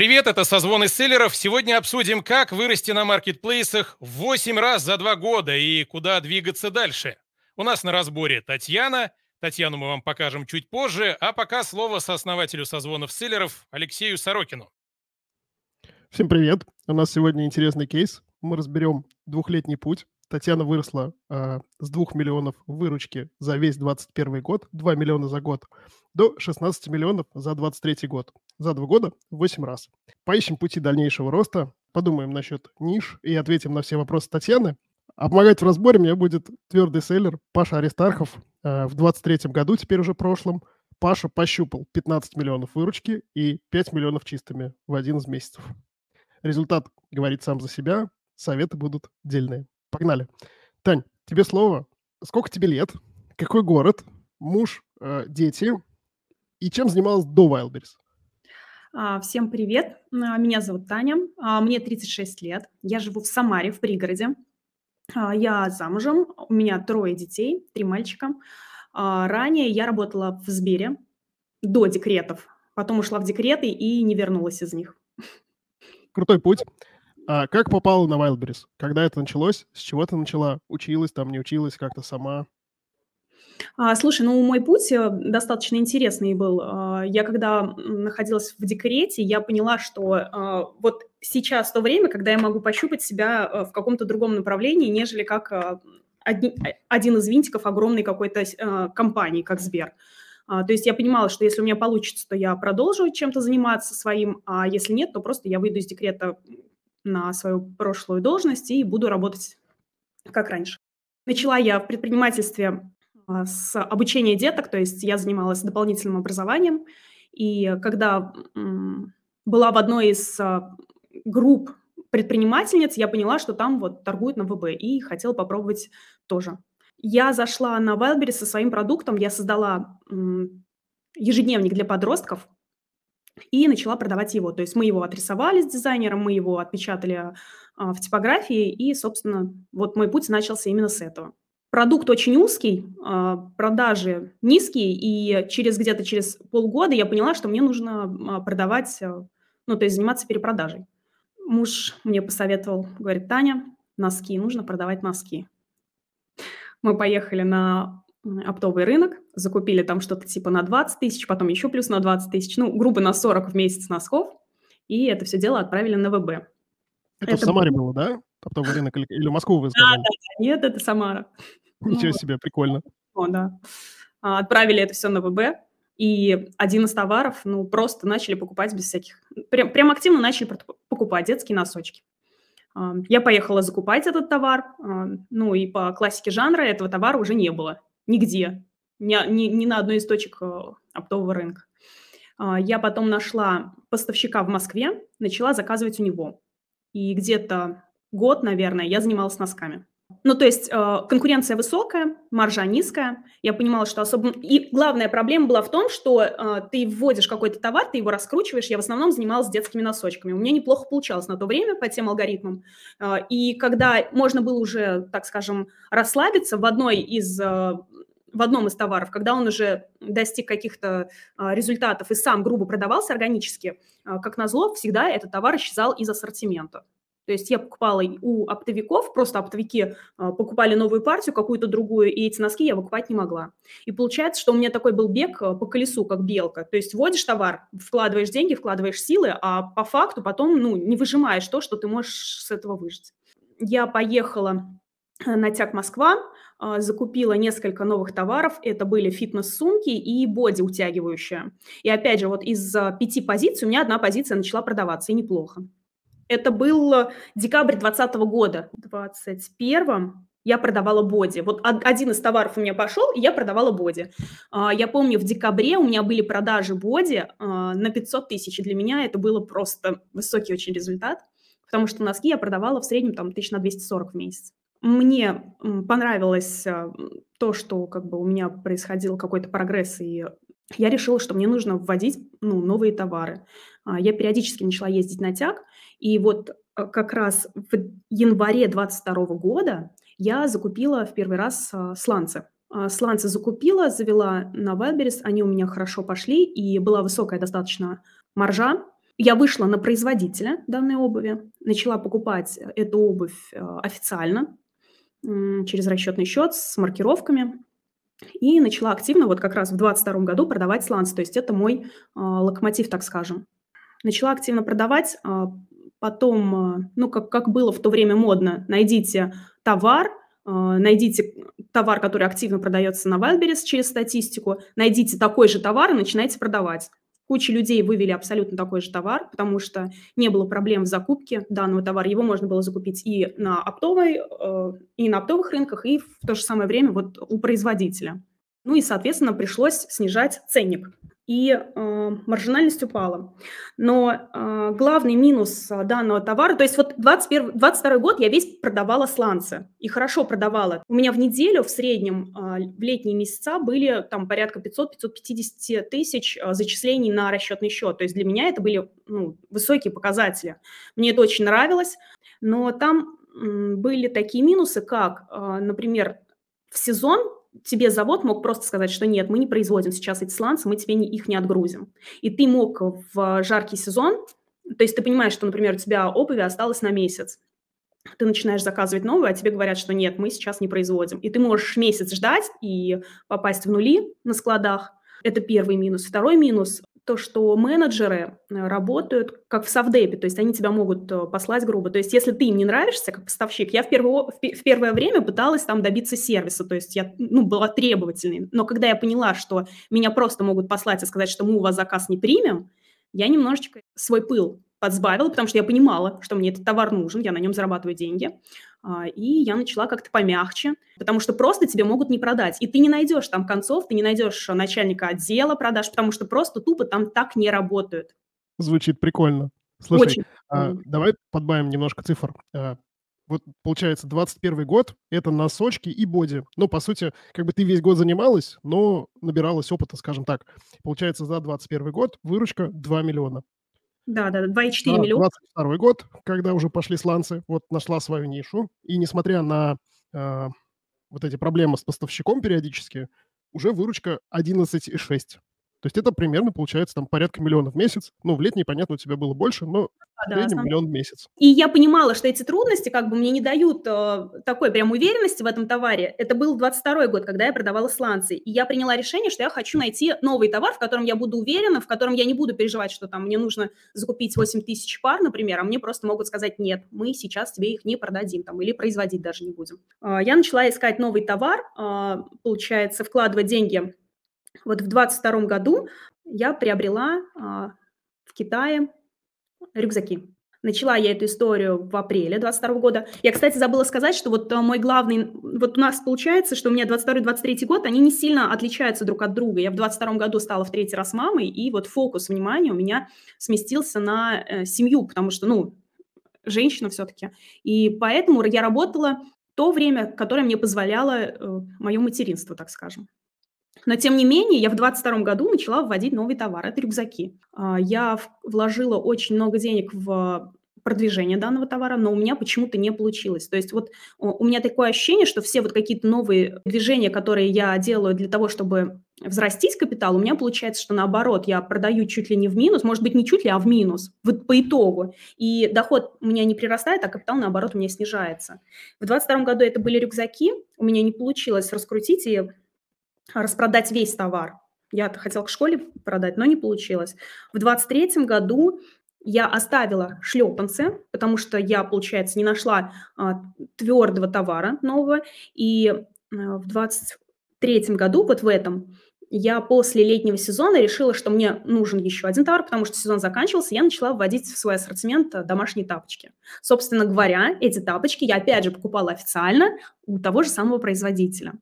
Привет, это «Созвоны селлеров». Сегодня обсудим, как вырасти на маркетплейсах в 8 раз за 2 года и куда двигаться дальше. У нас на разборе Татьяна. Татьяну мы вам покажем чуть позже, а пока слово сооснователю «Созвонов селлеров» Алексею Сорокину. Всем привет. У нас сегодня интересный кейс. Мы разберем двухлетний путь. Татьяна выросла э, с 2 миллионов выручки за весь 2021 год, 2 миллиона за год, до 16 миллионов за 2023 год. За два года 8 раз. Поищем пути дальнейшего роста, подумаем насчет ниш и ответим на все вопросы Татьяны. А помогать в разборе мне будет твердый селлер Паша Аристархов. Э, в 2023 году, теперь уже прошлом, Паша пощупал 15 миллионов выручки и 5 миллионов чистыми в один из месяцев. Результат говорит сам за себя, советы будут дельные. Погнали. Тань, тебе слово. Сколько тебе лет? Какой город? Муж, э, дети? И чем занималась до Wildberries? А, всем привет. А, меня зовут Таня. А, мне 36 лет. Я живу в Самаре, в пригороде. Я замужем. У меня трое детей, три мальчика. Ранее я работала в Сбере до декретов. Потом ушла в декреты и не вернулась из них. Крутой путь. А как попала на Wildberries? Когда это началось? С чего ты начала? Училась там, не училась, как-то сама? А, слушай, ну мой путь э, достаточно интересный был. А, я когда находилась в декрете, я поняла, что а, вот сейчас то время, когда я могу пощупать себя э, в каком-то другом направлении, нежели как а, одни, один из винтиков огромной какой-то компании, как Сбер. То есть я понимала, что если у меня получится, то я продолжу чем-то заниматься своим, а если нет, то просто я выйду из декрета на свою прошлую должность и буду работать как раньше. Начала я в предпринимательстве а, с обучения деток, то есть я занималась дополнительным образованием. И когда была в одной из а, групп предпринимательниц, я поняла, что там вот торгуют на ВБ, и хотела попробовать тоже. Я зашла на Wildberries со своим продуктом, я создала ежедневник для подростков и начала продавать его. То есть мы его отрисовали с дизайнером, мы его отпечатали а, в типографии, и, собственно, вот мой путь начался именно с этого. Продукт очень узкий, а, продажи низкие, и через где-то через полгода я поняла, что мне нужно а, продавать, а, ну, то есть заниматься перепродажей. Муж мне посоветовал, говорит, Таня, носки, нужно продавать носки. Мы поехали на оптовый рынок, закупили там что-то типа на 20 тысяч, потом еще плюс на 20 тысяч, ну, грубо на 40 в месяц носков, и это все дело отправили на ВБ. Это, это в Самаре было, да? Оптовый рынок или, или Москву вы? Да, да, нет, это Самара. Ничего себе, прикольно. О, да. А, отправили это все на ВБ, и один из товаров, ну, просто начали покупать без всяких... Прям, прям активно начали покупать детские носочки. А, я поехала закупать этот товар, а, ну, и по классике жанра этого товара уже не было нигде, ни, ни, ни на одной из точек э, оптового рынка. Я потом нашла поставщика в Москве, начала заказывать у него. И где-то год, наверное, я занималась носками. Ну, то есть э, конкуренция высокая, маржа низкая. Я понимала, что особо... И главная проблема была в том, что э, ты вводишь какой-то товар, ты его раскручиваешь. Я в основном занималась детскими носочками. У меня неплохо получалось на то время по тем алгоритмам. Э, и когда можно было уже, так скажем, расслабиться в одной из... Э, в одном из товаров, когда он уже достиг каких-то а, результатов и сам грубо продавался органически, а, как назло, всегда этот товар исчезал из ассортимента. То есть я покупала у оптовиков, просто оптовики а, покупали новую партию, какую-то другую, и эти носки я выкупать не могла. И получается, что у меня такой был бег а, по колесу, как белка. То есть вводишь товар, вкладываешь деньги, вкладываешь силы, а по факту потом ну, не выжимаешь то, что ты можешь с этого выжить. Я поехала э, на ТЯК Москва, а, закупила несколько новых товаров. Это были фитнес-сумки и боди утягивающая. И опять же, вот из пяти позиций у меня одна позиция начала продаваться, и неплохо. Это был э, декабрь 2020 года. В 2021 я продавала боди. Вот один из товаров у меня пошел, и я продавала боди. А, я помню, в декабре у меня были продажи боди а, на 500 тысяч. Для меня это было просто высокий очень результат, потому что носки я продавала в среднем там тысяч на 240 в месяц. Мне понравилось а, то, что как бы у меня происходил какой-то прогресс, и я решила, что мне нужно вводить ну, новые товары. Я периодически начала ездить на тяг, и вот э, как раз в январе 22 года я закупила в первый раз а, сланцы. А, сланцы закупила, завела на Wildberries, они у меня хорошо пошли, и была высокая достаточно маржа. Я вышла на производителя данной обуви, начала покупать эту обувь официально через расчетный счет с маркировками и начала активно вот как раз в 2022 году продавать сланцы. То есть это мой а, локомотив, так скажем. Начала активно продавать, а, потом, а, ну, как, как было в то время модно, найдите товар, найдите товар, который активно продается на Wildberries через статистику, найдите такой же товар и начинайте продавать. Куча людей вывели абсолютно такой же товар, потому что не было проблем в закупке данного товара. Его можно было закупить и на, оптовой, э, и на оптовых рынках, и в то же самое время вот у производителя. Ну и, соответственно, пришлось снижать ценник и э, маржинальность упала. Но э, главный минус данного товара, то есть вот 21, 22 год я весь продавала сланцы, и хорошо продавала. У меня в неделю в среднем э, в летние месяца были там порядка 500-550 тысяч э, зачислений на расчетный счет. То есть для меня это были ну, высокие показатели. Мне это очень нравилось, но там были такие минусы, как, э, например, в сезон тебе завод мог просто сказать, что нет, мы не производим сейчас эти сланцы, мы тебе не, их не отгрузим. И ты мог в жаркий сезон, то есть ты понимаешь, что, например, у тебя обуви осталось на месяц, ты начинаешь заказывать новую, а тебе говорят, что нет, мы сейчас не производим. И ты можешь месяц ждать и попасть в нули на складах. Это первый минус. Второй минус то, что менеджеры э, работают как в совдепе, то есть они тебя могут э, послать грубо. То есть если ты им не нравишься как поставщик, я в, первое, в первое время пыталась там добиться сервиса, то есть я ну, была требовательной. Но когда я поняла, что меня просто могут послать и сказать, что мы у вас заказ не примем, я немножечко свой пыл подсбавила, потому что я понимала, что мне этот товар нужен, я на нем зарабатываю деньги. А, и я начала как-то помягче, потому что просто тебе могут не продать. И ты не найдешь там концов, ты не найдешь начальника отдела продаж, потому что просто тупо там так не работают. Звучит прикольно. Слушай, Очень. А, давай подбавим немножко цифр. А, вот получается 21 год – это носочки и боди. Ну, по сути, как бы ты весь год занималась, но набиралась опыта, скажем так. Получается, за 21 год выручка 2 миллиона. Да, да, 2,4 миллиона. 22 год, когда уже пошли сланцы, вот нашла свою нишу. И несмотря на э, вот эти проблемы с поставщиком периодически, уже выручка 11,6. То есть это примерно получается там порядка миллиона в месяц. Ну, в летний, понятно, у тебя было больше, но в среднем основ... миллион в месяц. И я понимала, что эти трудности как бы мне не дают э, такой прям уверенности в этом товаре. Это был 22 год, когда я продавала сланцы. И я приняла решение, что я хочу найти новый товар, в котором я буду уверена, в котором я не буду переживать, что там мне нужно закупить 8 тысяч пар, например, а мне просто могут сказать, нет, мы сейчас тебе их не продадим там, или производить даже не будем. Э, я начала искать новый товар, э, получается, вкладывать деньги вот в 22 году я приобрела а, в Китае рюкзаки. Начала я эту историю в апреле 22 года. Я, кстати, забыла сказать, что вот а, мой главный... Вот у нас получается, что у меня 22-23 год, они не сильно отличаются друг от друга. Я в 22 году стала в третий раз мамой, и вот фокус внимания у меня сместился на э, семью, потому что, ну, женщина все-таки. И поэтому я работала то время, которое мне позволяло э, мое материнство, так скажем. Но, тем не менее, я в 2022 году начала вводить новый товар – это рюкзаки. А, я вложила очень много денег в продвижение данного товара, но у меня почему-то не получилось. То есть вот у меня такое ощущение, что все вот какие-то новые движения, которые я делаю для того, чтобы взрастить капитал, у меня получается, что наоборот, я продаю чуть ли не в минус, может быть, не чуть ли, а в минус вот по итогу. И доход у меня не прирастает, а капитал, наоборот, у меня снижается. В 2022 году это были рюкзаки, у меня не получилось раскрутить и распродать весь товар. Я хотела к школе продать, но не получилось. В 23 году я оставила шлепанцы, потому что я, получается, не нашла а, твердого товара нового. И а, в 23 году, вот в этом, я после летнего сезона решила, что мне нужен еще один товар, потому что сезон заканчивался, я начала вводить в свой ассортимент а, домашние тапочки. Собственно говоря, эти тапочки я опять же покупала официально у того же самого производителя.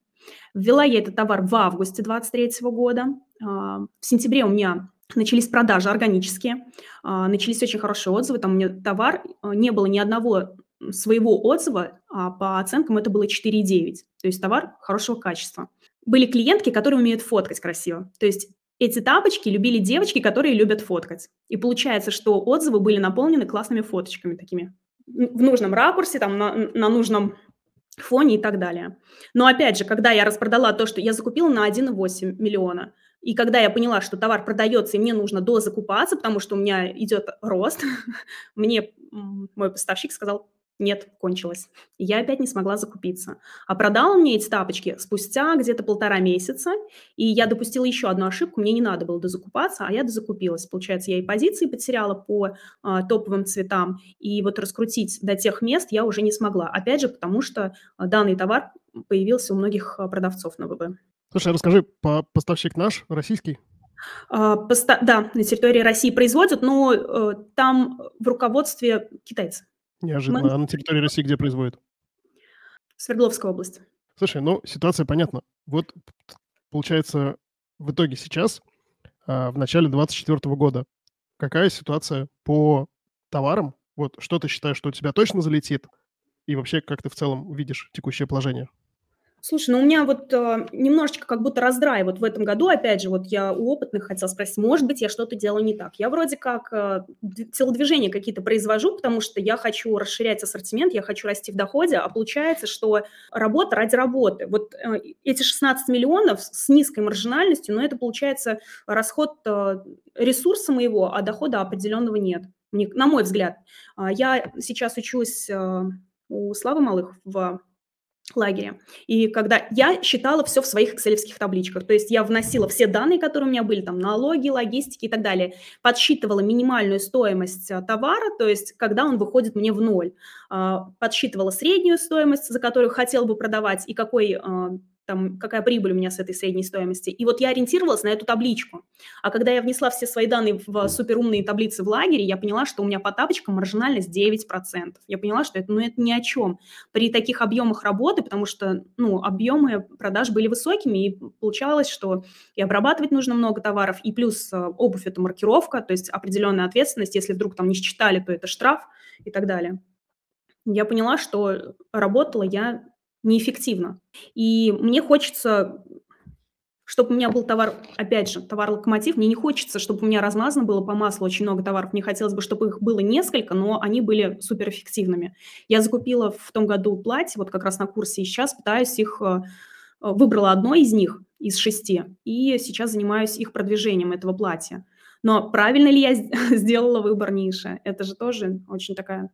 Ввела я этот товар в августе 2023 года. А, в сентябре у меня начались продажи органические, а, начались очень хорошие отзывы. Там у меня товар, а, не было ни одного своего отзыва, а по оценкам это было 4,9. То есть товар хорошего качества. Были клиентки, которые умеют фоткать красиво. То есть эти тапочки любили девочки, которые любят фоткать. И получается, что отзывы были наполнены классными фоточками такими в нужном ракурсе, там, на, на нужном фоне и так далее. Но опять же, когда я распродала то, что я закупила на 1,8 миллиона, И когда я поняла, что товар продается, и мне нужно дозакупаться, потому что у меня идет рост, мне мой поставщик сказал, нет, кончилось. И я опять не смогла закупиться. А продал он мне эти тапочки спустя где-то полтора месяца, и я допустила еще одну ошибку, мне не надо было дозакупаться, а я дозакупилась. Получается, я и позиции потеряла по а, топовым цветам, и вот раскрутить до тех мест я уже не смогла. Опять же, потому что а, данный товар появился у многих а, продавцов на ВБ. Слушай, расскажи, по поставщик наш, российский? А, да, на территории России производят, но э, там в руководстве китайцы. Неожиданно. Мы... А на территории России где производят? Свердловская область. Слушай, ну, ситуация понятна. Вот, получается, в итоге сейчас, а, в начале 2024 года, какая ситуация по товарам? Вот что ты считаешь, что у тебя точно залетит? И вообще, как ты в целом видишь текущее положение? Слушай, ну у меня вот э, немножечко как будто раздрай вот в этом году, опять же, вот я у опытных хотела спросить, может быть, я что-то делаю не так. Я вроде как э, телодвижения какие-то произвожу, потому что я хочу расширять ассортимент, я хочу расти в доходе, а получается, что работа ради работы. Вот э, эти 16 миллионов с низкой маржинальностью, но это получается расход э, ресурса моего, а дохода определенного нет, мне, на мой взгляд. Э, я сейчас учусь э, у Славы Малых в лагере. И когда я считала все в своих экселевских табличках, то есть я вносила все данные, которые у меня были, там налоги, логистики и так далее, подсчитывала минимальную стоимость э, товара, то есть когда он выходит мне в ноль, а, подсчитывала среднюю стоимость, за которую хотела бы продавать, и какой а, там, какая прибыль у меня с этой средней стоимости. И вот я ориентировалась на эту табличку. А когда я внесла все свои данные в суперумные таблицы в лагере, я поняла, что у меня по тапочкам маржинальность 9%. Я поняла, что это, ну, это ни о чем. При таких объемах работы, потому что ну, объемы продаж были высокими, и получалось, что и обрабатывать нужно много товаров, и плюс э, обувь – это маркировка, то есть определенная ответственность. Если вдруг там не считали, то это штраф и так далее. Я поняла, что работала я неэффективно. И мне хочется, чтобы у меня был товар, опять же, товар-локомотив. Мне не хочется, чтобы у меня размазано было по маслу очень много товаров. Мне хотелось бы, чтобы их было несколько, но они были суперэффективными. Я закупила в том году платье, вот как раз на курсе, и сейчас пытаюсь их... Э, выбрала одно из них, из шести, и сейчас занимаюсь их продвижением этого платья. Но правильно ли я сделала выбор ниши? Это же тоже очень такая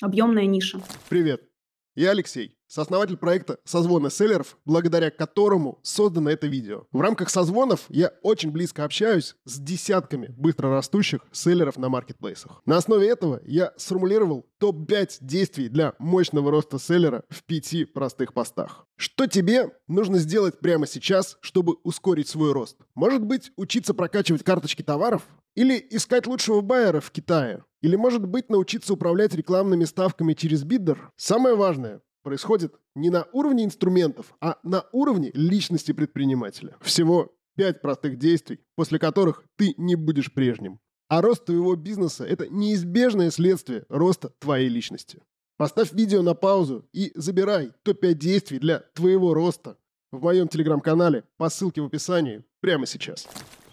объемная ниша. Привет, я Алексей, сооснователь проекта «Созвоны селлеров», благодаря которому создано это видео. В рамках созвонов я очень близко общаюсь с десятками быстрорастущих селлеров на маркетплейсах. На основе этого я сформулировал топ-5 действий для мощного роста селлера в пяти простых постах. Что тебе нужно сделать прямо сейчас, чтобы ускорить свой рост? Может быть, учиться прокачивать карточки товаров? Или искать лучшего байера в Китае? Или, может быть, научиться управлять рекламными ставками через биддер? Самое важное происходит не на уровне инструментов, а на уровне личности предпринимателя. Всего пять простых действий, после которых ты не будешь прежним. А рост твоего бизнеса – это неизбежное следствие роста твоей личности. Поставь видео на паузу и забирай топ-5 действий для твоего роста в моем телеграм-канале по ссылке в описании прямо сейчас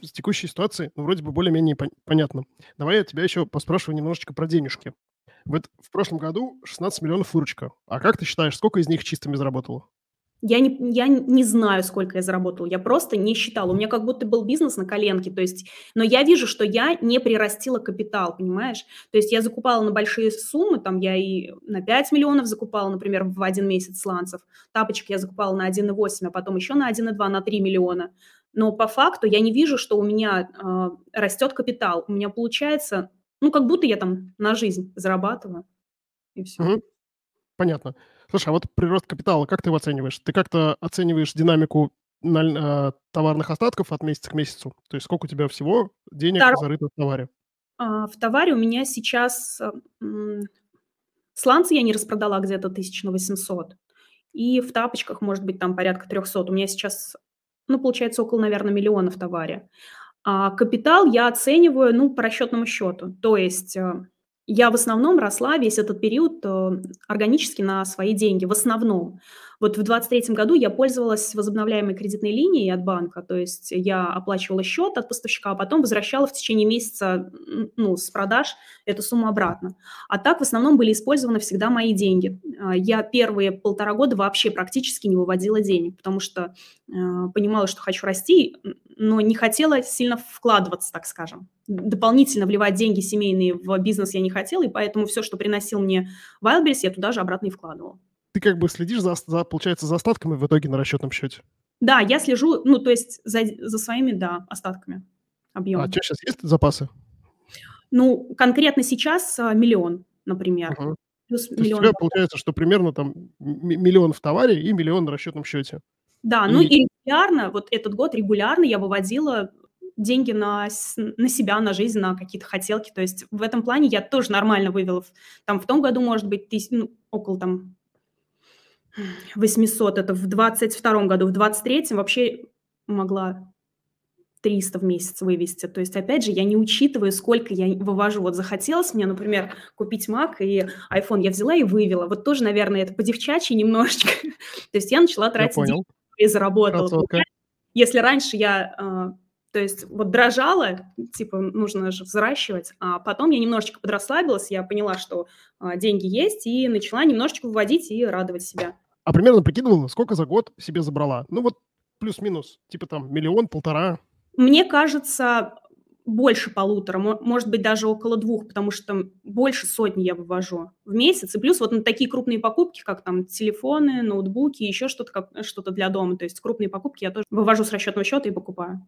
с текущей ситуации, ну, вроде бы более-менее пон- понятно. Давай я тебя еще поспрашиваю немножечко про денежки. Вот в прошлом году 16 миллионов выручка. А как ты считаешь, сколько из них чистыми заработало? Я не, я не знаю, сколько я заработала, я просто не считала. У меня как будто был бизнес на коленке, то есть, но я вижу, что я не прирастила капитал, понимаешь? То есть я закупала на большие суммы, там я и на 5 миллионов закупала, например, в один месяц сланцев, тапочек я закупала на 1,8, а потом еще на 1,2, на 3 миллиона но по факту я не вижу, что у меня э, растет капитал. У меня получается, ну, как будто я там на жизнь зарабатываю, и все. Угу. Понятно. Слушай, а вот прирост капитала, как ты его оцениваешь? Ты как-то оцениваешь динамику на, э, товарных остатков от месяца к месяцу? То есть сколько у тебя всего денег Втор... зарыто в товаре? А, в товаре у меня сейчас... Э, сланцы я не распродала где-то тысяч на 800. И в тапочках, может быть, там порядка 300. У меня сейчас ну, получается, около, наверное, миллиона в товаре. А капитал я оцениваю, ну, по расчетному счету. То есть э, я в основном росла весь этот период э, органически на свои деньги, в основном. Вот в 2023 году я пользовалась возобновляемой кредитной линией от банка, то есть я оплачивала счет от поставщика, а потом возвращала в течение месяца ну, с продаж эту сумму обратно. А так в основном были использованы всегда мои деньги. А, я первые полтора года вообще практически не выводила денег, потому что э, понимала, что хочу расти, но не хотела сильно вкладываться, так скажем. Дополнительно вливать деньги семейные в бизнес я не хотела, и поэтому все, что приносил мне Wildberries, я туда же обратно и вкладывала. Ты как бы следишь, за, за, получается, за остатками в итоге на расчетном счете? Да, я слежу, ну, то есть за, за своими, да, остатками, объемом. А у тебя сейчас есть запасы? Ну, конкретно сейчас а, миллион, например. Угу. Плюс То миллион. у тебя получается, что примерно там миллион в товаре и миллион на расчетном счете. Да, ну и... ну и регулярно, вот этот год регулярно я выводила деньги на, на себя, на жизнь, на какие-то хотелки. То есть в этом плане я тоже нормально вывела. Там в том году, может быть, тысяч, ну, около там 800, это в 22 году, в 23 вообще могла 300 в месяц вывести. То есть, опять же, я не учитываю, сколько я вывожу. Вот захотелось мне, например, купить Mac и iPhone, я взяла и вывела. Вот тоже, наверное, это по-девчачьи немножечко. То есть я начала тратить деньги и заработала. Если раньше я, а, то есть вот дрожала, типа нужно же взращивать, а потом я немножечко подрасслабилась, я поняла, что а, деньги есть, и начала немножечко выводить и радовать себя. А примерно прикидывала, сколько за год себе забрала? Ну вот плюс-минус, типа там миллион, полтора. Мне кажется, больше полутора, может быть, даже около двух, потому что больше сотни я вывожу в месяц. И плюс вот на такие крупные покупки, как там телефоны, ноутбуки, еще что-то как, что-то для дома. То есть крупные покупки я тоже вывожу с расчетного счета и покупаю.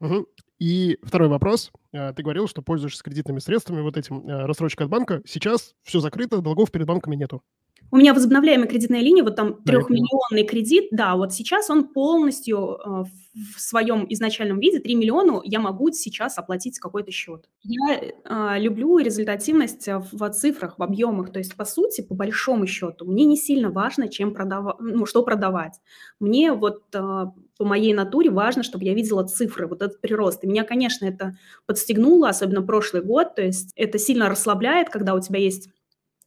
Угу. И второй вопрос. Э, ты говорил, что пользуешься кредитными средствами, вот этим э, рассрочкой от банка. Сейчас все закрыто, долгов перед банками нету. У меня возобновляемая кредитная линия, вот там трехмиллионный кредит, да, вот сейчас он полностью э, в своем изначальном виде, 3 миллиона, я могу сейчас оплатить какой-то счет. Я э, люблю результативность в цифрах, в объемах, то есть, по сути, по большому счету, мне не сильно важно, чем продавать, ну, что продавать. Мне вот э, по моей натуре важно, чтобы я видела цифры, вот этот прирост. И меня, конечно, это подстегнуло, особенно прошлый год, то есть это сильно расслабляет, когда у тебя есть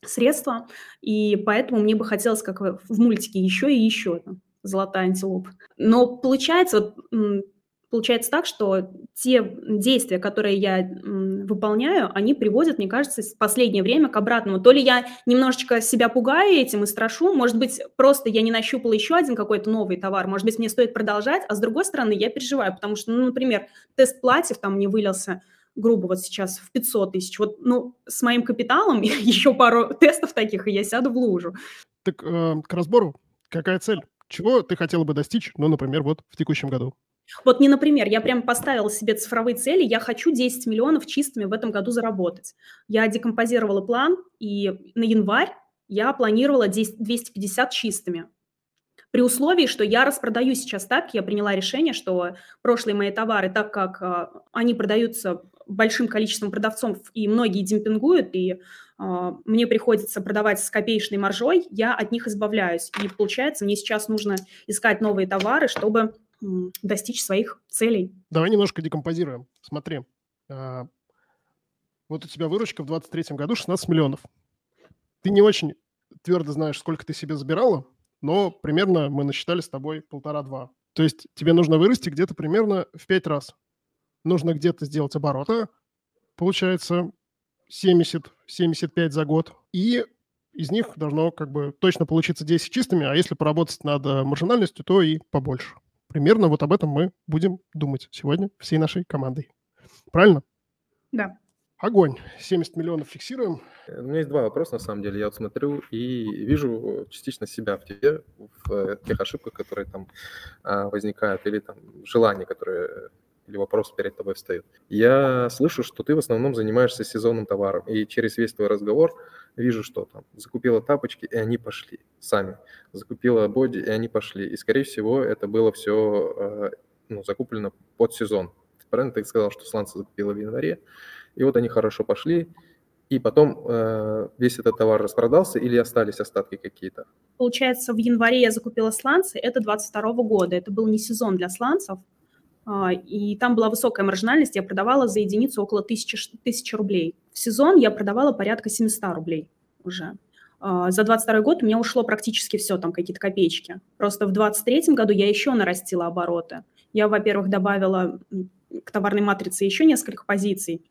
средства, и поэтому мне бы хотелось, как в мультике, еще и еще, золотая антилопа. Но получается, вот, получается так, что те действия, которые я выполняю, они приводят, мне кажется, в последнее время к обратному. То ли я немножечко себя пугаю этим и страшу, может быть, просто я не нащупала еще один какой-то новый товар, может быть, мне стоит продолжать, а с другой стороны, я переживаю, потому что, ну, например, тест платьев там не вылился – грубо вот сейчас в 500 тысяч. Вот, ну, с моим капиталом еще пару тестов таких, и я сяду в лужу. Так э, к разбору, какая цель? Чего ты хотела бы достичь, ну, например, вот в текущем году? Вот не например, я прям поставила себе цифровые цели, я хочу 10 миллионов чистыми в этом году заработать. Я декомпозировала план, и на январь я планировала 10, 250 чистыми. При условии, что я распродаю сейчас так, я приняла решение, что прошлые мои товары, так как э, они продаются большим количеством продавцов, и многие демпингуют, и э, мне приходится продавать с копеечной маржой, я от них избавляюсь. И получается, мне сейчас нужно искать новые товары, чтобы э, достичь своих целей. Давай немножко декомпозируем. Смотри, э, вот у тебя выручка в 2023 году 16 миллионов. Ты не очень твердо знаешь, сколько ты себе забирала, но примерно мы насчитали с тобой полтора-два. То есть тебе нужно вырасти где-то примерно в пять раз нужно где-то сделать оборота, получается 70-75 за год, и из них должно как бы точно получиться 10 чистыми, а если поработать над э, маржинальностью, то и побольше. Примерно вот об этом мы будем думать сегодня всей нашей командой. Правильно? Да. Огонь. 70 миллионов фиксируем. У меня есть два вопроса, на самом деле. Я вот смотрю и вижу частично себя в тебе, в э, тех ошибках, которые там а, возникают, или там желания, которые или вопрос перед тобой встает. Я слышу, что ты в основном занимаешься сезонным товаром, и через весь твой разговор вижу, что там закупила тапочки, и они пошли сами. Закупила боди, и они пошли. И, скорее всего, это было все э, ну, закуплено под сезон. Правильно ты сказал, что сланцы закупила в январе, и вот они хорошо пошли, и потом э, весь этот товар распродался или остались остатки какие-то? Получается, в январе я закупила сланцы, это 22 года, это был не сезон для сланцев, и там была высокая маржинальность, я продавала за единицу около 1000, 1000 рублей. В сезон я продавала порядка 700 рублей уже. А, за 22 год у меня ушло практически все, там какие-то копеечки. Просто в 23 году я еще нарастила обороты. Я, во-первых, добавила к товарной матрице еще несколько позиций,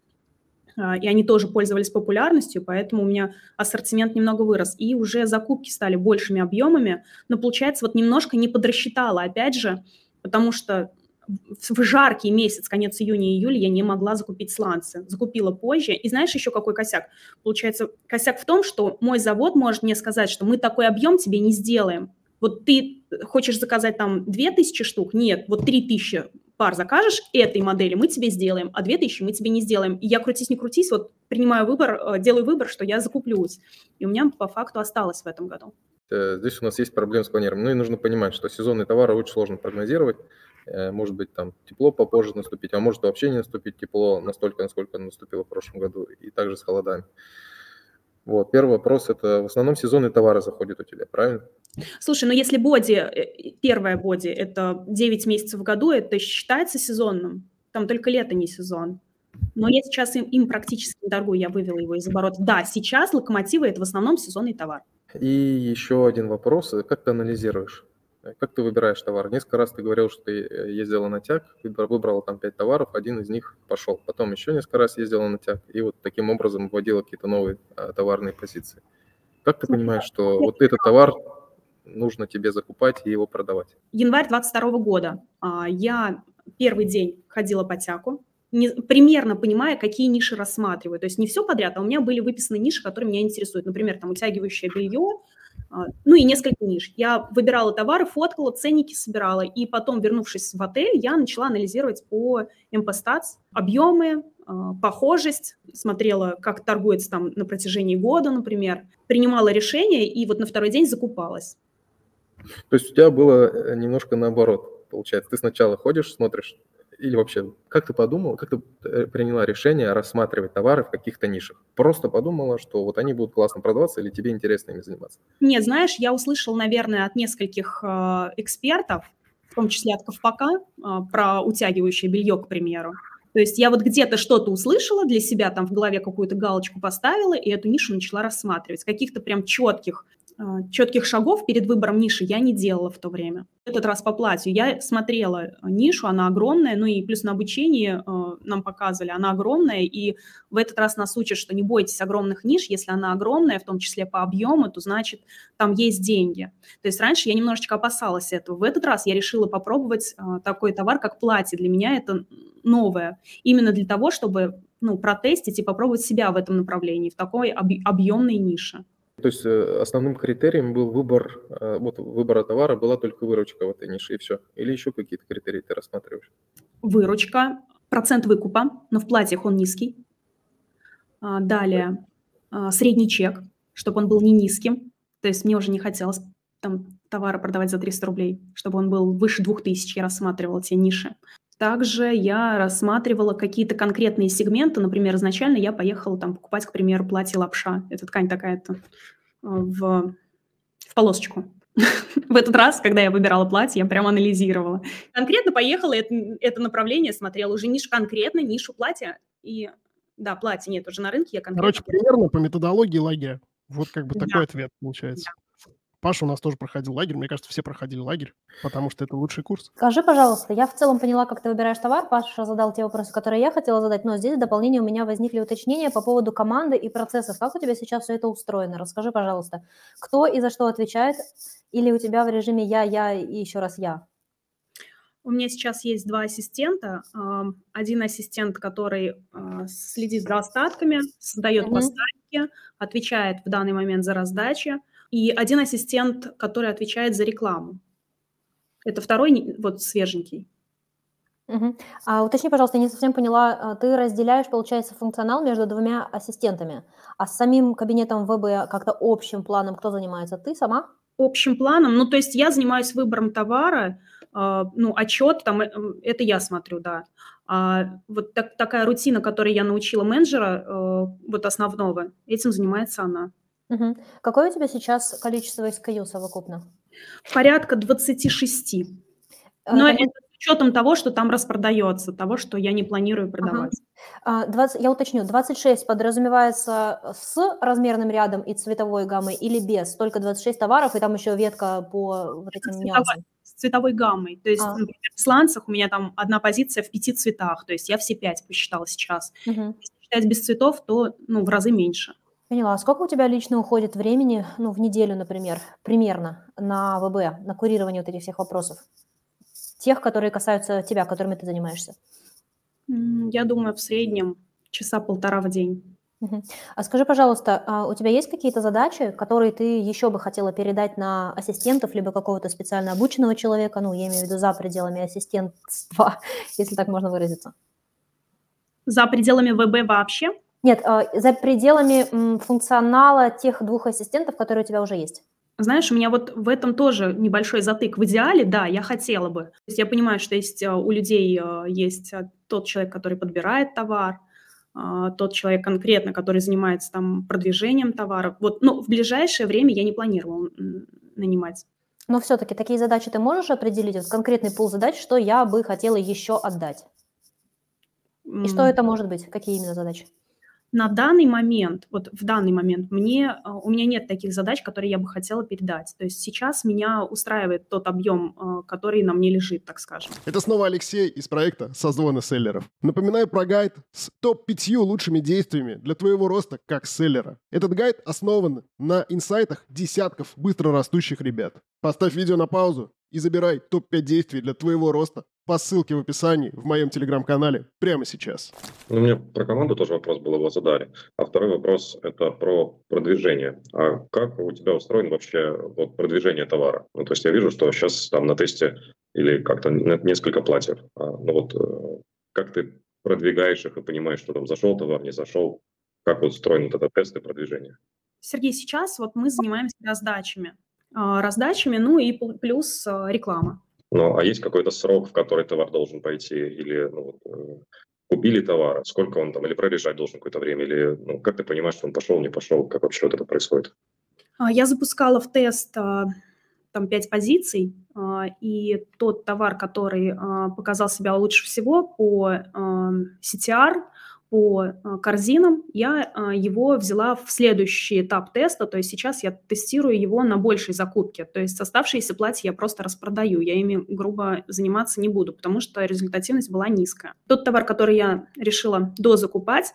а, и они тоже пользовались популярностью, поэтому у меня ассортимент немного вырос. И уже закупки стали большими объемами, но, получается, вот немножко не подрасчитала, опять же, потому что в жаркий месяц, конец июня и июля, я не могла закупить сланцы. Закупила позже. И знаешь еще какой косяк? Получается, косяк в том, что мой завод может мне сказать, что мы такой объем тебе не сделаем. Вот ты хочешь заказать там 2000 штук? Нет, вот 3000 пар закажешь этой модели, мы тебе сделаем, а 2000 мы тебе не сделаем. И я крутись не крутись, вот принимаю выбор, э, делаю выбор, что я закуплюсь. И у меня по факту осталось в этом году. Э, здесь у нас есть проблемы с планированием. Ну и нужно понимать, что сезонные товары очень сложно прогнозировать. Э, может быть, там тепло попозже наступить, а может вообще не наступить тепло настолько, насколько наступило в прошлом году, и также с холодами. Вот, первый вопрос – это в основном сезонные товары заходят у тебя, правильно? Слушай, ну если боди, э, первая боди – это 9 месяцев в году, это считается сезонным? Там только лето не сезон. Но я сейчас им, им практически не торгую, я вывела его из оборота. Да, сейчас локомотивы – это в основном сезонный товар. И еще один вопрос. Как ты анализируешь? Как ты выбираешь товар? Несколько раз ты говорил, что ты э, ездила на тяг, выбрала там пять товаров, один из них пошел. Потом еще несколько раз ездила на тяг и вот таким образом вводила какие-то новые а, товарные позиции. Как ты понимаешь, что вот этот товар нужно тебе закупать и его продавать? Январь 22 года. А, я первый день ходила по тяку, не, примерно понимая, какие ниши рассматриваю. То есть не все подряд, а у меня были выписаны ниши, которые меня интересуют. Например, там утягивающее белье, ну и несколько ниш. Я выбирала товары, фоткала, ценники собирала, и потом, вернувшись в отель, я начала анализировать по МПСтатс объемы, а, похожесть, смотрела, как торгуется там на протяжении года, например, принимала решение и вот на второй день закупалась. То есть у тебя было э, немножко наоборот, получается. Ты сначала ходишь, смотришь, или вообще, как ты подумала, как ты э, приняла решение рассматривать товары в каких-то нишах? Просто подумала, что вот они будут классно продаваться или тебе интересно ими заниматься? Нет, знаешь, я услышала, наверное, от нескольких э, экспертов, в том числе от Ковпака, э, про утягивающее белье, к примеру. То есть я вот где-то что-то услышала для себя, там в голове какую-то галочку поставила, и эту нишу начала рассматривать. Каких-то прям четких четких шагов перед выбором ниши я не делала в то время. Этот раз по платью я смотрела нишу, она огромная, ну и плюс на обучении э, нам показывали, она огромная, и в этот раз нас учат, что не бойтесь огромных ниш, если она огромная, в том числе по объему, то значит там есть деньги. То есть раньше я немножечко опасалась этого. В этот раз я решила попробовать такой товар, как платье. Для меня это новое. Именно для того, чтобы ну, протестить и попробовать себя в этом направлении, в такой объемной нише. То есть э, основным критерием был выбор, э, вот выбора товара была только выручка в этой нише и все? Или еще какие-то критерии ты рассматриваешь? Выручка, процент выкупа, но в платьях он низкий. А, далее а, средний чек, чтобы он был не низким. То есть мне уже не хотелось там товары продавать за 300 рублей, чтобы он был выше 2000, я рассматривала те ниши. Также я рассматривала какие-то конкретные сегменты. Например, изначально я поехала там покупать, к примеру, платье лапша. Это ткань такая-то э, в, в полосочку. В этот раз, когда я выбирала платье, я прям анализировала. Конкретно поехала это, это направление, смотрела уже нишу конкретно, нишу платья. И да, платье нет уже на рынке, я конкретно... Короче, примерно по методологии лагеря. Вот как бы да. такой ответ получается. Да. Паша у нас тоже проходил лагерь. Мне кажется, все проходили лагерь, потому что это лучший курс. Скажи, пожалуйста, я в целом поняла, как ты выбираешь товар. Паша задал те вопросы, которые я хотела задать, но здесь в дополнение у меня возникли уточнения по поводу команды и процессов. Как у тебя сейчас все это устроено? Расскажи, пожалуйста, кто и за что отвечает? Или у тебя в режиме я, я и еще раз я? У меня сейчас есть два ассистента. Один ассистент, который а, следит за остатками, создает mm-hmm. поставки, отвечает в данный момент за раздачи и один ассистент, который отвечает за рекламу. Это второй, вот свеженький. Угу. А уточни, пожалуйста, я не совсем поняла, а, ты разделяешь, получается, функционал между двумя ассистентами, а с самим кабинетом ВБ как-то общим планом кто занимается? Ты сама? Общим планом, ну, то есть я занимаюсь выбором товара, э, ну, отчет, там, э, это я смотрю, да. А вот так, такая рутина, которой я научила менеджера, э, вот основного, этим занимается она. Мгм. Какое у тебя сейчас количество SKU совокупно? Порядка 26. Э, Но это с учетом того, что там распродается, того, что я не планирую Ага. продавать. А, 20, я уточню, 26 подразумевается с размерным рядом и цветовой гаммой или без? Только 26 товаров, и там еще ветка по вот этим нюансам. цветовой гаммой. То есть, А, например, в сланцах у меня там одна позиция в пяти цветах, то есть я все пять посчитала сейчас. мгм. Если считать без цветов, то ну, в разы меньше. Поняла. А сколько у тебя лично уходит времени, ну, в неделю, например, примерно, на ВБ, на курирование вот этих всех вопросов? тех, которые касаются тебя, которыми ты занимаешься? Я думаю, в среднем часа полтора в день. Мгм. А скажи, пожалуйста, а у тебя есть какие-то задачи, которые ты еще бы хотела передать на ассистентов, либо какого-то специально обученного человека, ну, я имею в виду за пределами ассистентства, если так можно выразиться? За пределами ВБ вообще? Нет, а, за пределами функционала тех двух ассистентов, которые у тебя уже есть. Знаешь, у меня вот в этом тоже небольшой затык. В идеале, да, я хотела бы. То есть я понимаю, что есть а, у людей а, есть тот человек, который подбирает товар, тот человек конкретно, который занимается там продвижением товара. Вот, ну, в ближайшее время я не планировала нанимать. Но все-таки такие задачи ты можешь определить, конкретный пул задач, что я бы хотела еще отдать? И что это может быть? Какие именно задачи? На данный момент, вот в данный момент, мне, а, у меня нет таких задач, которые я бы хотела передать. То есть сейчас меня устраивает тот объем, а, который на мне лежит, так скажем. Это снова Алексей из проекта «Созвоны селлеров». Напоминаю про гайд с топ-5 лучшими действиями для твоего роста как селлера. Этот гайд основан на инсайтах десятков быстро растущих ребят. Поставь видео на паузу и забирай топ-5 действий для твоего роста по ссылке в описании в моем телеграм-канале прямо сейчас. Ну, у меня про команду тоже вопрос был, его задали. А второй вопрос – это про продвижение. А как у тебя устроено вообще вот, продвижение товара? Ну, то есть я вижу, что сейчас там на тесте или как-то не- несколько платьев. А, ну вот э, как ты продвигаешь их и понимаешь, что там зашел товар, не зашел? Как вот устроен вот этот тест и продвижение? Сергей, сейчас вот мы занимаемся раздачами. А, Раздачами, ну и пл- плюс а, реклама. Ну, а есть какой-то срок, в который товар должен пойти? Или ну, э, купили товар, сколько он там, или пролежать должен какое-то время? Или ну, как ты понимаешь, что он пошел, не пошел? Как вообще вот это происходит? А, Я запускала в тест а, там пять позиций, а, и тот товар, который показал себя лучше всего по CTR, по а, корзинам, я а, его взяла в следующий этап теста, то есть сейчас я тестирую его на большей закупке, то есть оставшиеся платья я просто распродаю, я ими грубо заниматься не буду, потому что результативность была низкая. Тот товар, который я решила дозакупать,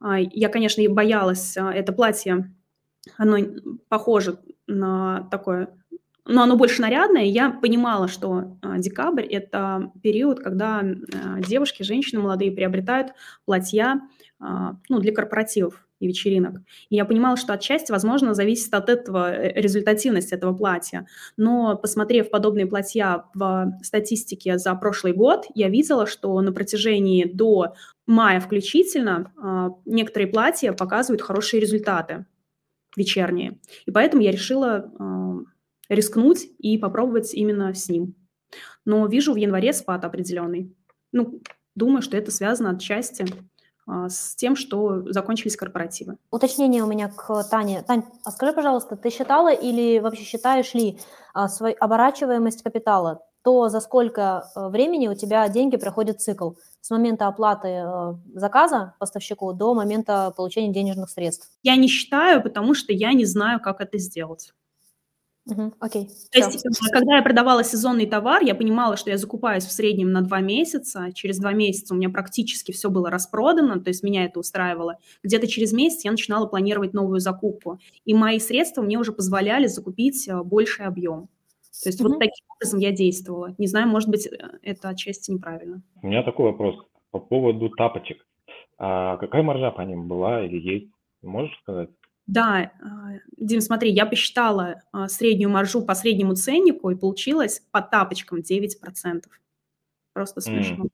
а, я, конечно, и боялась, а, это платье оно похоже на такое, но оно больше нарядное. Я понимала, что а, декабрь– это период, когда а, девушки, женщины молодые приобретают платья а, ну, для корпоративов и вечеринок. И я понимала, что отчасти, возможно, зависит от этого э, результативность этого платья. Но посмотрев подобные платья в статистике за прошлый год, я видела, что на протяжении до мая включительно некоторые платья показывают хорошие результаты вечерние. И поэтому я решила э, рискнуть и попробовать именно с ним. Но вижу в январе спад определенный. Ну, думаю, что это связано отчасти а, с тем, что закончились корпоративы. Уточнение у меня к Тане. Тань, а скажи, пожалуйста, ты считала или вообще считаешь ли а, свою оборачиваемость капитала? То, за сколько э, времени у тебя деньги проходят цикл с момента оплаты э, заказа поставщику до момента получения денежных средств? Я не считаю, потому что я не знаю, как это сделать. Мгм, окей, То есть, когда я продавала сезонный товар, я понимала, что я закупаюсь в среднем на два месяца. Через два месяца у меня практически все было распродано, то есть меня это устраивало. Где-то через месяц я начинала планировать новую закупку, и мои средства мне уже позволяли закупить э, больший объем. То есть вот Мгм. таким образом я действовала. Не знаю, может быть, э, это отчасти неправильно. У меня такой вопрос по поводу тапочек. А какая маржа по ним была или есть? Можешь сказать? Да, а, Дим, смотри, я посчитала а, среднюю маржу по среднему ценнику, и получилось по тапочкам 9%. Просто смешно. М.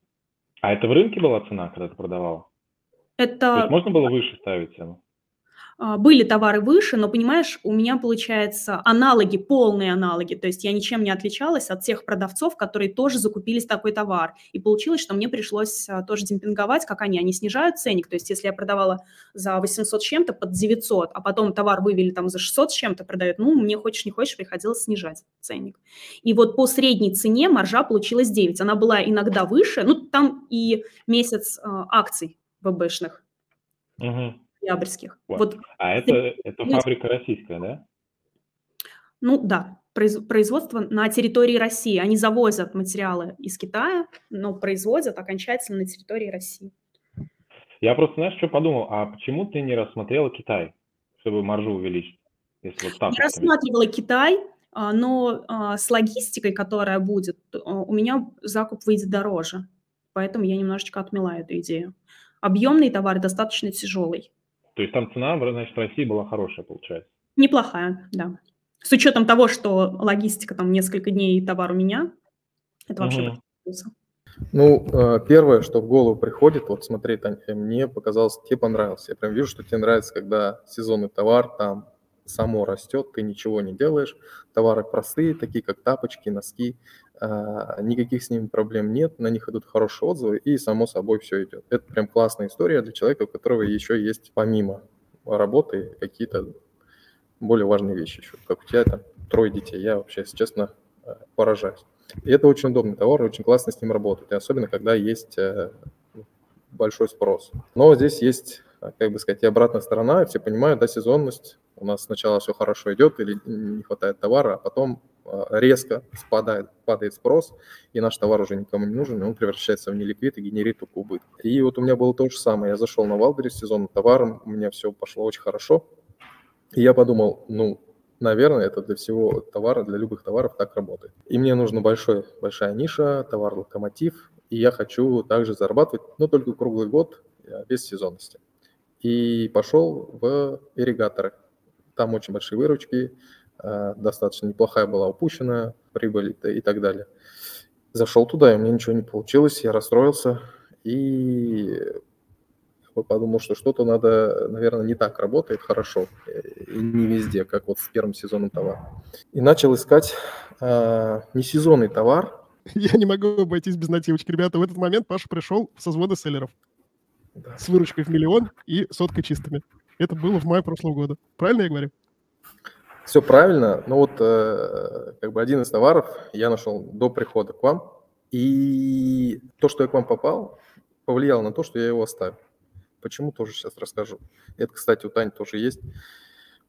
А это в рынке была цена, когда ты продавала? То есть Это можно было выше ставить цену? А, были товары выше, но, понимаешь, у меня, получается, аналоги, полные аналоги, то есть я ничем не отличалась от тех продавцов, которые тоже закупились такой товар. И получилось, что мне пришлось а, тоже демпинговать, как они, они снижают ценник, то есть если я продавала за 800 с чем-то под 900, а потом товар вывели там за 600 с чем-то продают, ну, мне хочешь не хочешь, приходилось снижать ценник. И вот по средней цене маржа получилась 9, она была иногда выше, ну, там и месяц а, акций ВБшных, Мгм. Ноябрьских. Вот. Вот А это, это фабрика российская, да? Ну да, произ- производство на территории России. Они завозят материалы из Китая, но производят окончательно на территории России. Я просто, знаешь, что подумал? А почему ты не рассмотрела Китай, чтобы маржу увеличить? Если вот так Я рассматривала Китай, а, но а, с логистикой, которая будет, у меня закуп выйдет дороже. Поэтому я немножечко отмела эту идею. Объемный товар достаточно тяжелый. То есть там цена, значит, в России была хорошая, получается? Неплохая, да. С учетом того, что логистика там несколько дней, товар у меня, это вообще угу. Ну, э, первое, что в голову приходит, вот смотри, Тань, мне показалось, тебе понравилось. Я прям вижу, что тебе нравится, когда сезонный товар там само растет, ты ничего не делаешь. Товары простые, такие как тапочки, носки, а, никаких с ними проблем нет, на них идут хорошие отзывы, и само собой все идет. Это прям классная история для человека, у которого еще есть помимо работы какие-то более важные вещи еще. Как у тебя там трое детей, я вообще, если честно, э, поражаюсь. И это очень удобный товар, очень классно с ним работать, особенно когда есть э, большой спрос. Но здесь есть, как бы сказать, и обратная сторона, все понимают, да, сезонность. У нас сначала все хорошо идет или не хватает товара, а потом э, резко спадает, падает спрос, и наш товар уже никому не нужен, и он превращается в неликвид и генерит только убыток. И вот у меня было то же самое. Я зашел на Валберис сезонным товаром, у меня все пошло очень хорошо, и я подумал, ну, наверное, это для всего товара, для любых товаров так работает. И мне нужна большой, большая ниша, товар-локомотив, и я хочу также зарабатывать, но только круглый год, э, без сезонности. И пошел в ирригаторы. Там очень большие выручки, э, достаточно неплохая была упущенная прибыль и так далее. Зашел туда, и меня ничего не получилось, я расстроился, и подумал, что что-то надо, наверное, не так работает хорошо, э, и не везде, как вот в первом сезоне товар. И начал искать э, несезонный товар. Я не могу обойтись без нативочки. Ребята, в этот момент Паша пришел со взвода селлеров да. с выручкой в миллион и соткой чистыми. Это было в мае прошлого года. Правильно я говорю? Все правильно, но вот э, как бы один из товаров я нашел до прихода к вам, и то, что я к вам попал, повлияло на то, что я его оставил. Почему, тоже сейчас расскажу. Это, кстати, у Тани тоже есть.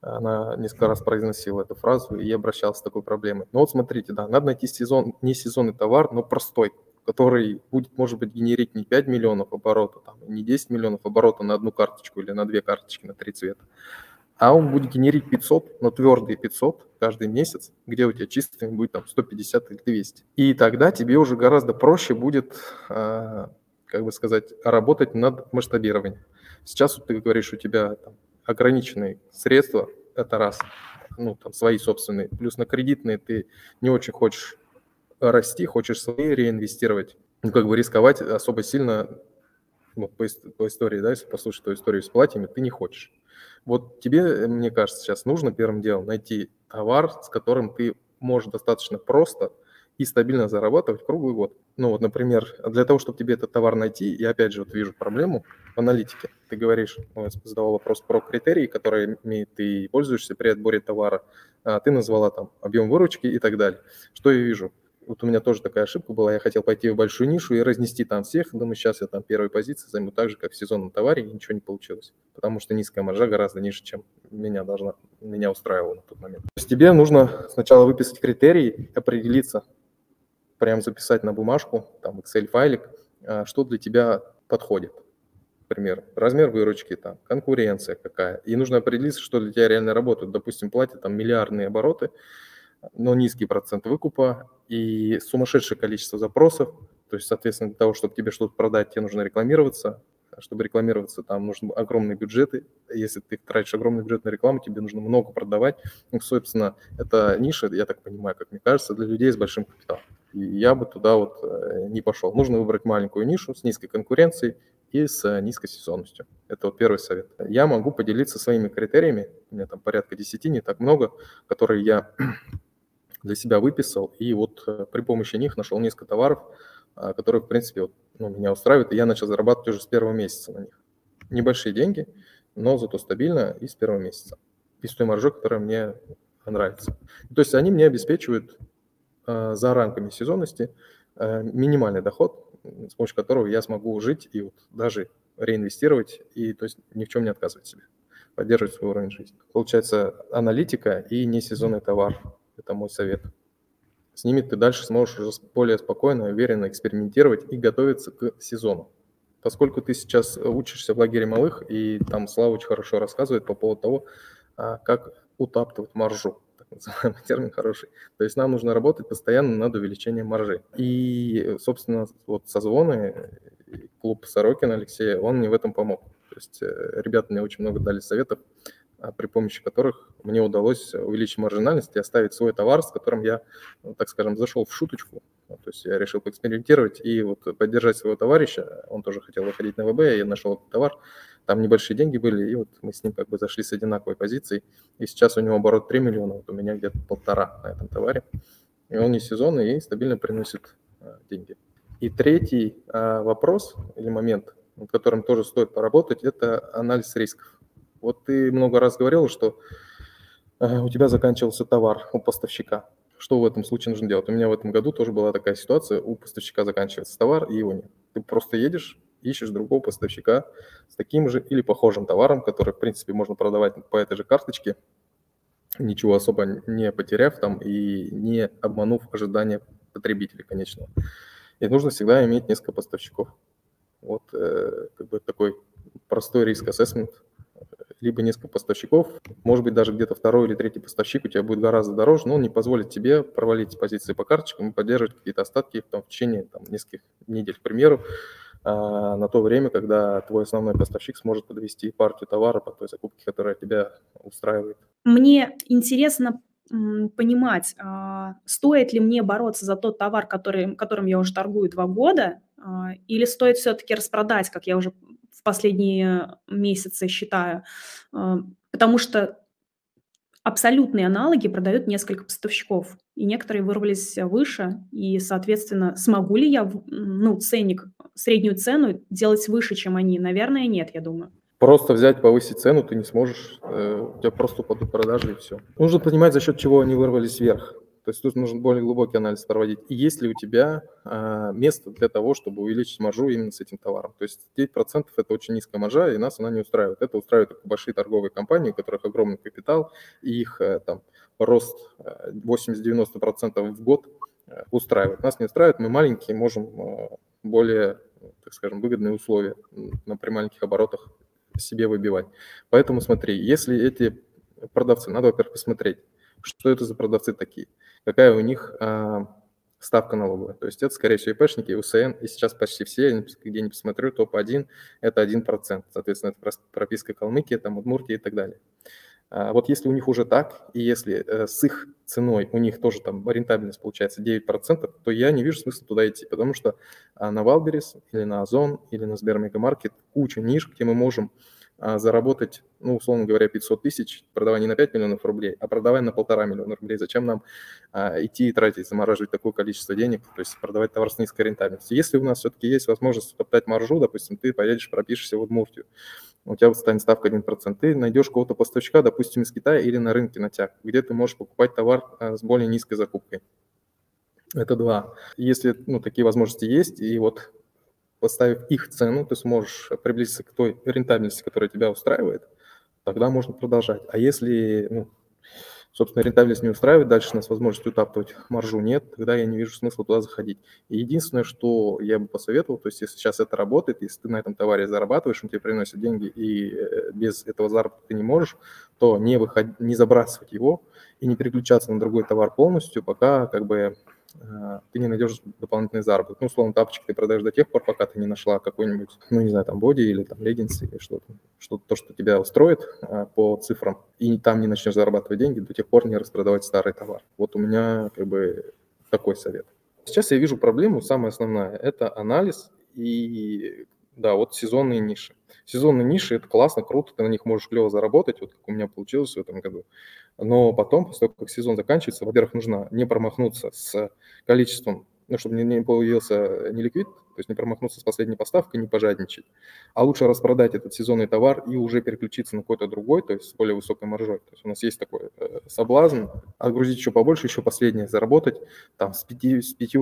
Она несколько раз произносила эту фразу и обращалась с такой проблемой. Но вот смотрите, да, надо найти сезон, не сезонный товар, но простой, который будет, может быть, генерить не 5 миллионов оборота, там, не 10 миллионов оборота на одну карточку или на две карточки на три цвета, а он будет генерить 500, но твердые 500 каждый месяц, где у тебя чистыми будет там 150 или 200. И тогда тебе уже гораздо проще будет а, как бы сказать, работать над масштабированием. Сейчас вот ты говоришь, у тебя там, ограниченные средства, это раз, ну, там, свои собственные, плюс на кредитные ты не очень хочешь расти, хочешь свои реинвестировать, ну, как бы рисковать особо сильно, вот по, по истории, да, если послушать твою историю с платьями, ты не хочешь. Вот тебе, мне кажется, сейчас нужно первым делом найти товар, с которым ты можешь достаточно просто – и стабильно зарабатывать круглый год. Ну вот, например, для того, чтобы тебе этот товар найти, я опять же вот вижу проблему в аналитике. Ты говоришь, ну, я задавал вопрос про критерии, которыми ты пользуешься при отборе товара. А ты назвала там объем выручки и так далее. Что я вижу? Вот у меня тоже такая ошибка была. Я хотел пойти в большую нишу и разнести там всех. Думаю, сейчас я там первой позиции займу так же, как в сезонном товаре, и ничего не получилось. Потому что низкая маржа гораздо ниже, чем меня должна, меня устраивала на тот момент. То есть тебе нужно сначала выписать критерии, определиться, прям записать на бумажку, там Excel-файлик, а, что для тебя подходит. Например, размер выручки, там, конкуренция какая. И нужно определиться, что для тебя реально работает. Допустим, платят там миллиардные обороты, но низкий процент выкупа и сумасшедшее количество запросов. То есть, соответственно, для того, чтобы тебе что-то продать, тебе нужно рекламироваться. Чтобы рекламироваться, там нужны огромные бюджеты. Если ты тратишь огромный бюджет на рекламу, тебе нужно много продавать. Ну, собственно, это ниша, я так понимаю, как мне кажется, для людей с большим капиталом я бы туда вот э, не пошел. Нужно выбрать маленькую нишу с низкой конкуренцией и с э, низкой сезонностью. Это вот первый совет. Я могу поделиться своими критериями, у меня там порядка 10, не так много, которые я для себя выписал, и вот э, при помощи них нашел несколько товаров, которые, в принципе, вот, ну, меня устраивают, и я начал зарабатывать уже с первого месяца на них. Небольшие деньги, но зато стабильно и с первого месяца. И с той маржой, которая мне нравится. То есть они мне обеспечивают Э, за рамками сезонности э, минимальный доход, с помощью которого я смогу жить и вот даже реинвестировать, и то есть ни в чем не отказывать себе, поддерживать свой уровень жизни. Получается, аналитика и несезонный товар – это мой совет. С ними ты дальше сможешь уже более спокойно, уверенно экспериментировать и готовиться к сезону. Поскольку ты сейчас учишься в лагере малых, и там Слава очень хорошо рассказывает по поводу того, а, как утаптывать маржу, так термин хороший. То есть нам нужно работать постоянно над увеличением маржи. И, собственно, вот созвоны, клуб Сорокина Алексея, он мне в этом помог. То есть э, ребята мне очень много дали советов, при помощи которых мне удалось увеличить маржинальность и оставить свой товар, с которым я, ну, так скажем, зашел в шуточку. То есть я решил поэкспериментировать и вот поддержать своего товарища. Он тоже хотел выходить на ВБ, я нашел этот товар. Там небольшие деньги были, и вот мы с ним как бы зашли с одинаковой позицией. И сейчас у него оборот 3 миллиона, вот у меня где-то полтора на этом товаре. И он не сезонный и стабильно приносит а, деньги. И третий а, вопрос или момент, над которым тоже стоит поработать, это анализ рисков. Вот ты много раз говорил, что э, у тебя заканчивался товар у поставщика. Что в этом случае нужно делать? У меня в этом году тоже была такая ситуация, у поставщика заканчивается товар, и его нет. Ты просто едешь, ищешь другого поставщика с таким же или похожим товаром, который, в принципе, можно продавать по этой же карточке, ничего особо не потеряв там и не обманув ожидания потребителя конечного. И нужно всегда иметь несколько поставщиков. Вот э, как бы такой простой риск-ассессмент либо несколько поставщиков, может быть, даже где-то второй или третий поставщик у тебя будет гораздо дороже, но он не позволит тебе провалить позиции по карточкам и поддерживать какие-то остатки там, в течение там, нескольких недель, к примеру, а, на то время, когда твой основной поставщик сможет подвести партию товара по той закупке, которая тебя устраивает. Мне интересно понимать, а, стоит ли мне бороться за тот товар, который, которым я уже торгую два года, а, или стоит все-таки распродать, как я уже в последние месяцы считаю, а, потому что абсолютные аналоги продают несколько поставщиков, и некоторые вырвались выше, и, соответственно, смогу ли я, ну, ценник, среднюю цену делать выше, чем они? Наверное, нет, я думаю. Просто взять, повысить цену ты не сможешь, э, у тебя просто упадут продажи и все. Нужно понимать, за счет чего они вырвались вверх. То есть тут нужно более глубокий анализ проводить. И есть ли у тебя а, место для того, чтобы увеличить маржу именно с этим товаром. То есть 9% это очень низкая маржа, и нас она не устраивает. Это устраивает только большие торговые компании, у которых огромный капитал, и их э, там рост 80-90% э, в год э, устраивает. Нас не устраивает, мы маленькие, можем более, так скажем, выгодные условия на при маленьких оборотах себе выбивать. Поэтому смотри, если эти продавцы, надо, во-первых, посмотреть, что это за продавцы такие какая у них а, ставка налоговая. То есть это, скорее всего, ИПшники, УСН, и сейчас почти все, где не посмотрю, топ-1 – это 1%. Соответственно, это прописка Калмыкии, там, Удмуртии и так далее. А вот если у них уже так, и если э, с их ценой у них тоже там рентабельность получается 9%, то я не вижу смысла туда идти, потому что а, на Валберис или на Озон или на Сбермегамаркет куча ниш, где мы можем а, заработать, ну, условно говоря, 500 тысяч, продавая не на 5 миллионов рублей, а продавая на полтора миллиона рублей. Зачем нам а, идти и тратить, замораживать такое количество денег, то есть продавать товар с низкой рентабельностью. Если у нас все-таки есть возможность топтать маржу, допустим, ты поедешь, пропишешься в Удмуртию, у тебя станет ставка 1%, ты найдешь кого-то поставщика, допустим, из Китая или на рынке на тяг, где ты можешь покупать товар а, с более низкой закупкой. Это два. Если ну, такие возможности есть, и вот поставив их цену, ты сможешь приблизиться к той рентабельности, которая тебя устраивает, тогда можно продолжать. А если, ну, собственно, рентабельность не устраивает, дальше у нас возможности утаптывать маржу нет, тогда я не вижу смысла туда заходить. И единственное, что я бы посоветовал, то есть если сейчас это работает, если ты на этом товаре зарабатываешь, он тебе приносит деньги, и э, без этого заработка ты не можешь, то не, выход... не забрасывать его и не переключаться на другой товар полностью, пока как бы ты не найдешь дополнительный заработок. Ну, условно, тапочки ты продаешь до тех пор, пока ты не нашла какой-нибудь, ну, не знаю, там, боди или там леггинсы или что-то, что-то, то, что тебя устроит а, по цифрам, и там не начнешь зарабатывать деньги, до тех пор не распродавать старый товар. Вот у меня как бы такой совет. Сейчас я вижу проблему, самая основная, это анализ и, да, вот сезонные ниши. Сезонные ниши – это классно, круто, ты на них можешь клево заработать, вот как у меня получилось в этом году. Но потом, после того, как сезон заканчивается, во-первых, нужно не промахнуться с количеством, ну, чтобы не, не появился неликвид, то есть не промахнуться с последней поставкой, не пожадничать, а лучше распродать этот сезонный товар и уже переключиться на какой-то другой, то есть с более высокой маржой. То есть у нас есть такой э, соблазн отгрузить еще побольше, еще последнее заработать, там с 5%, с 5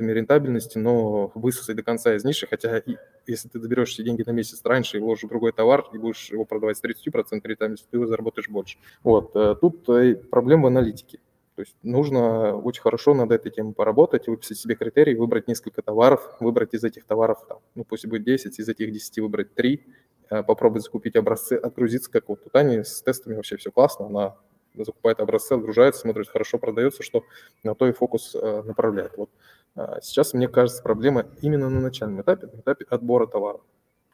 рентабельности, но высосать до конца из ниши, хотя и, если ты доберешь эти деньги на месяц раньше и вложишь другой товар, и будешь его продавать с 30% рентабельности, ты заработаешь больше. Вот, э, тут э, проблема в аналитике. То есть нужно очень хорошо над этой темой поработать, выписать себе критерии, выбрать несколько товаров, выбрать из этих товаров, там, ну пусть будет 10, из этих 10 выбрать 3, э, попробовать закупить образцы, отгрузиться как вот тут они с тестами вообще все классно, она закупает образцы, отгружается, смотрит, хорошо продается, что на то и фокус э, направляет. Вот. А сейчас, мне кажется, проблема именно на начальном этапе, на этапе отбора товара.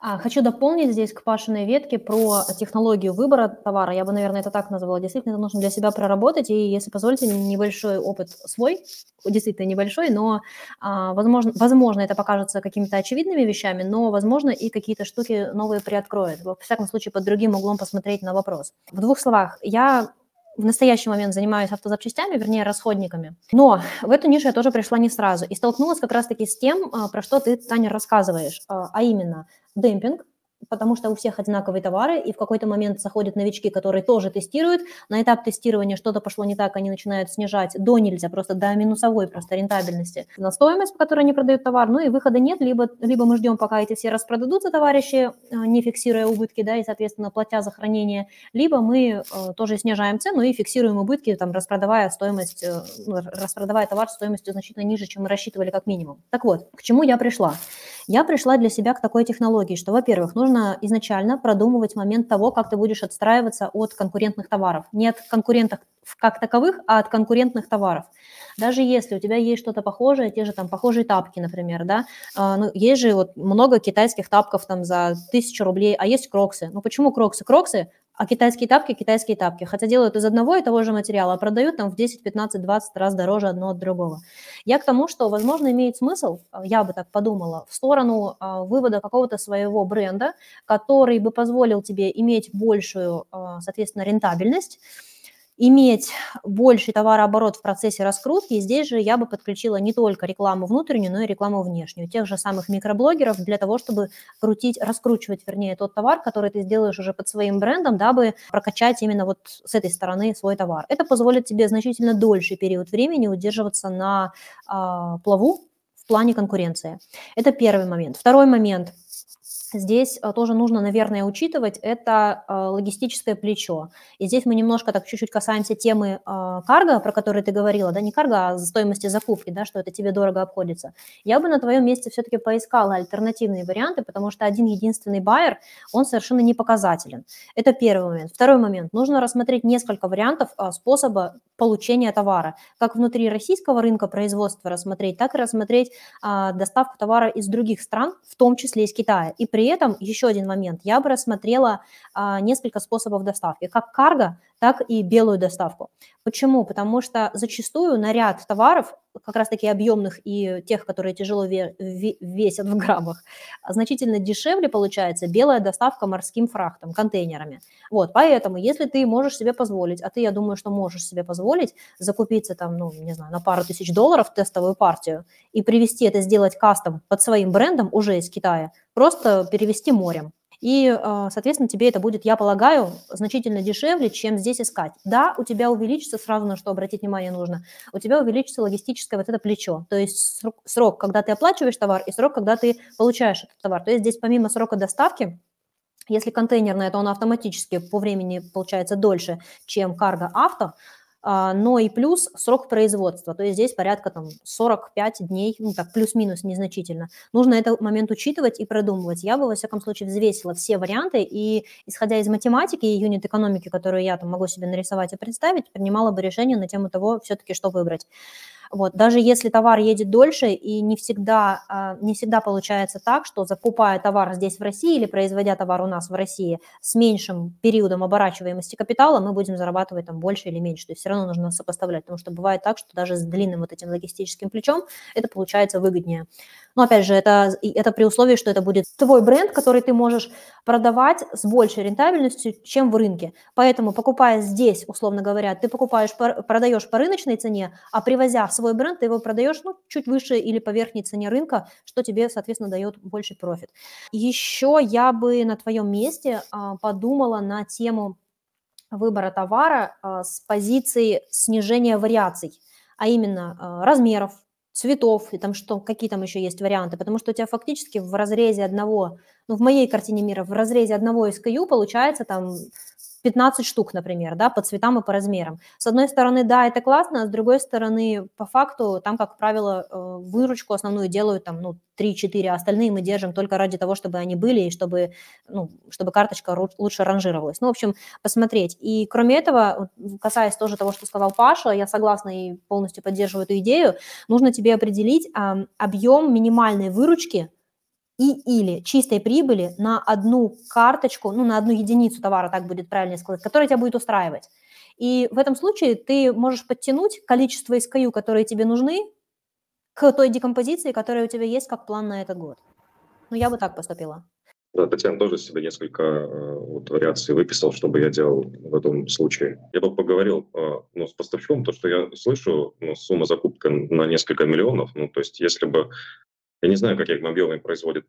А, хочу дополнить здесь к Пашиной ветке про технологию выбора товара. Я бы, наверное, это так назвала. Действительно, это нужно для себя проработать. И, если позволите, небольшой опыт свой, действительно небольшой, но, а, возможно, возможно, это покажется какими-то очевидными вещами, но, возможно, и какие-то штуки новые приоткроет. Во всяком случае, под другим углом посмотреть на вопрос. В двух словах, я в настоящий момент занимаюсь автозапчастями, вернее, расходниками. Но в эту нишу я тоже пришла не сразу и столкнулась как раз-таки с тем, а, про что ты, Таня, рассказываешь, а именно демпинг, потому что у всех одинаковые товары, и в какой-то момент заходят новички, которые тоже тестируют. На этап тестирования что-то пошло не так, они начинают снижать до нельзя, просто до минусовой просто рентабельности на стоимость, по которой они продают товар, ну и выхода нет, либо, либо мы ждем, пока эти все распродадутся товарищи, а, не фиксируя убытки, да, и, соответственно, платя за хранение, либо мы э, тоже снижаем цену и фиксируем убытки, там, распродавая стоимость, э, ну, распродавая товар стоимостью значительно ниже, чем мы рассчитывали как минимум. Так вот, к чему я пришла? Я пришла для себя к такой технологии, что, во-первых, нужно изначально продумывать момент того, как ты будешь отстраиваться от конкурентных товаров. Не от конкурентов как таковых, а от конкурентных товаров. Даже если у тебя есть что-то похожее, те же там похожие тапки, например, да, а, ну, есть же вот много китайских тапков там за тысячу рублей, а есть кроксы. Ну почему кроксы? Кроксы а китайские тапки – китайские тапки. Хотя делают из одного и того же материала, а продают там в 10, 15, 20 раз дороже одно от другого. Я к тому, что, возможно, имеет смысл, а, я бы так подумала, в сторону а, вывода какого-то своего бренда, который бы позволил тебе иметь большую, а, соответственно, рентабельность, иметь больший товарооборот в процессе раскрутки. Здесь же я бы подключила не только рекламу внутреннюю, но и рекламу внешнюю. Тех же самых микроблогеров для того, чтобы крутить, раскручивать, вернее, тот товар, который ты сделаешь уже под своим брендом, дабы прокачать именно вот с этой стороны свой товар. Это позволит тебе значительно дольший период времени удерживаться на э, плаву в плане конкуренции. Это первый момент. Второй момент – здесь э, тоже нужно, наверное, учитывать, это э, логистическое плечо. И здесь мы немножко так чуть-чуть касаемся темы э, карго, про который ты говорила, да, не карго, а стоимости закупки, да, что это тебе дорого обходится. Я бы на твоем месте все-таки поискала альтернативные варианты, потому что один единственный байер, он совершенно не показателен. Это первый момент. Второй момент. Нужно рассмотреть несколько вариантов способа получения товара. Как внутри российского рынка производства рассмотреть, так и рассмотреть доставку товара из других стран, в том числе из Китая. И при этом еще один момент. Я бы рассмотрела а, несколько способов доставки, как карго, так и белую доставку. Почему? Потому что зачастую на ряд товаров, как раз таки объемных и тех, которые тяжело весят в граммах, значительно дешевле получается белая доставка морским фрахтом, контейнерами. Вот, поэтому, если ты можешь себе позволить, а ты, я думаю, что можешь себе позволить закупиться там, ну, не знаю, на пару тысяч долларов тестовую партию и привезти это, сделать кастом под своим брендом уже из Китая, просто перевести морем, и, а, соответственно, тебе это будет, я полагаю, значительно дешевле, чем здесь искать. Да, у тебя увеличится, сразу на что обратить внимание нужно, у тебя увеличится логистическое вот это плечо, то есть срок, когда ты оплачиваешь товар, и срок, когда ты получаешь этот товар. То есть здесь помимо срока доставки, если контейнерное, то он автоматически по времени получается дольше, чем карго авто, а, но и плюс срок производства, то есть здесь порядка там 45 дней, ну так плюс-минус незначительно. Нужно этот момент учитывать и продумывать. Я бы, во всяком случае, взвесила все варианты и, исходя из математики и юнит-экономики, которую я там могу себе нарисовать и представить, принимала бы решение на тему того, все-таки что выбрать. Вот. Даже если товар едет дольше, и не всегда, а, не всегда получается так, что закупая товар здесь в России или производя товар у нас в России с меньшим периодом оборачиваемости капитала, мы будем зарабатывать там больше или меньше. То есть все равно нужно сопоставлять, потому что бывает так, что даже с длинным вот этим логистическим плечом это получается выгоднее. Но опять же, это, это при условии, что это будет твой бренд, который ты можешь продавать с большей рентабельностью, чем в рынке. Поэтому, покупая здесь, условно говоря, ты покупаешь, продаешь по рыночной цене, а привозя свой бренд, ты его продаешь ну, чуть выше или по верхней цене рынка, что тебе, соответственно, дает больший профит. Еще я бы на твоем месте а, подумала на тему выбора товара а, с позиции снижения вариаций, а именно а, размеров, цветов, и там что, какие там еще есть варианты, потому что у тебя фактически в разрезе одного, ну, в моей картине мира, в разрезе одного SKU получается там 15 штук, например, да, по цветам и по размерам. С одной стороны, да, это классно, а с другой стороны, по факту, там, как правило, э, выручку основную делают там, ну, 3-4, а остальные мы держим только ради того, чтобы они были и чтобы, ну, чтобы карточка лучше ранжировалась. Ну, в общем, посмотреть. И кроме этого, касаясь тоже того, что сказал Паша, я согласна и полностью поддерживаю эту идею, нужно тебе определить а, объем минимальной выручки и или чистой прибыли на одну карточку, ну, на одну единицу товара, так будет правильно сказать, которая тебя будет устраивать. И в этом случае ты можешь подтянуть количество SKU, которые тебе нужны, к той декомпозиции, которая у тебя есть как план на этот год. Ну, я бы так поступила. Да, Татьяна тоже себе несколько э, вот, вариаций выписал, чтобы я делал в этом случае. Я бы поговорил э, ну, с поставщиком, то, что я слышу, ну, сумма закупки на несколько миллионов, ну, то есть если бы я не знаю, какие объемы производит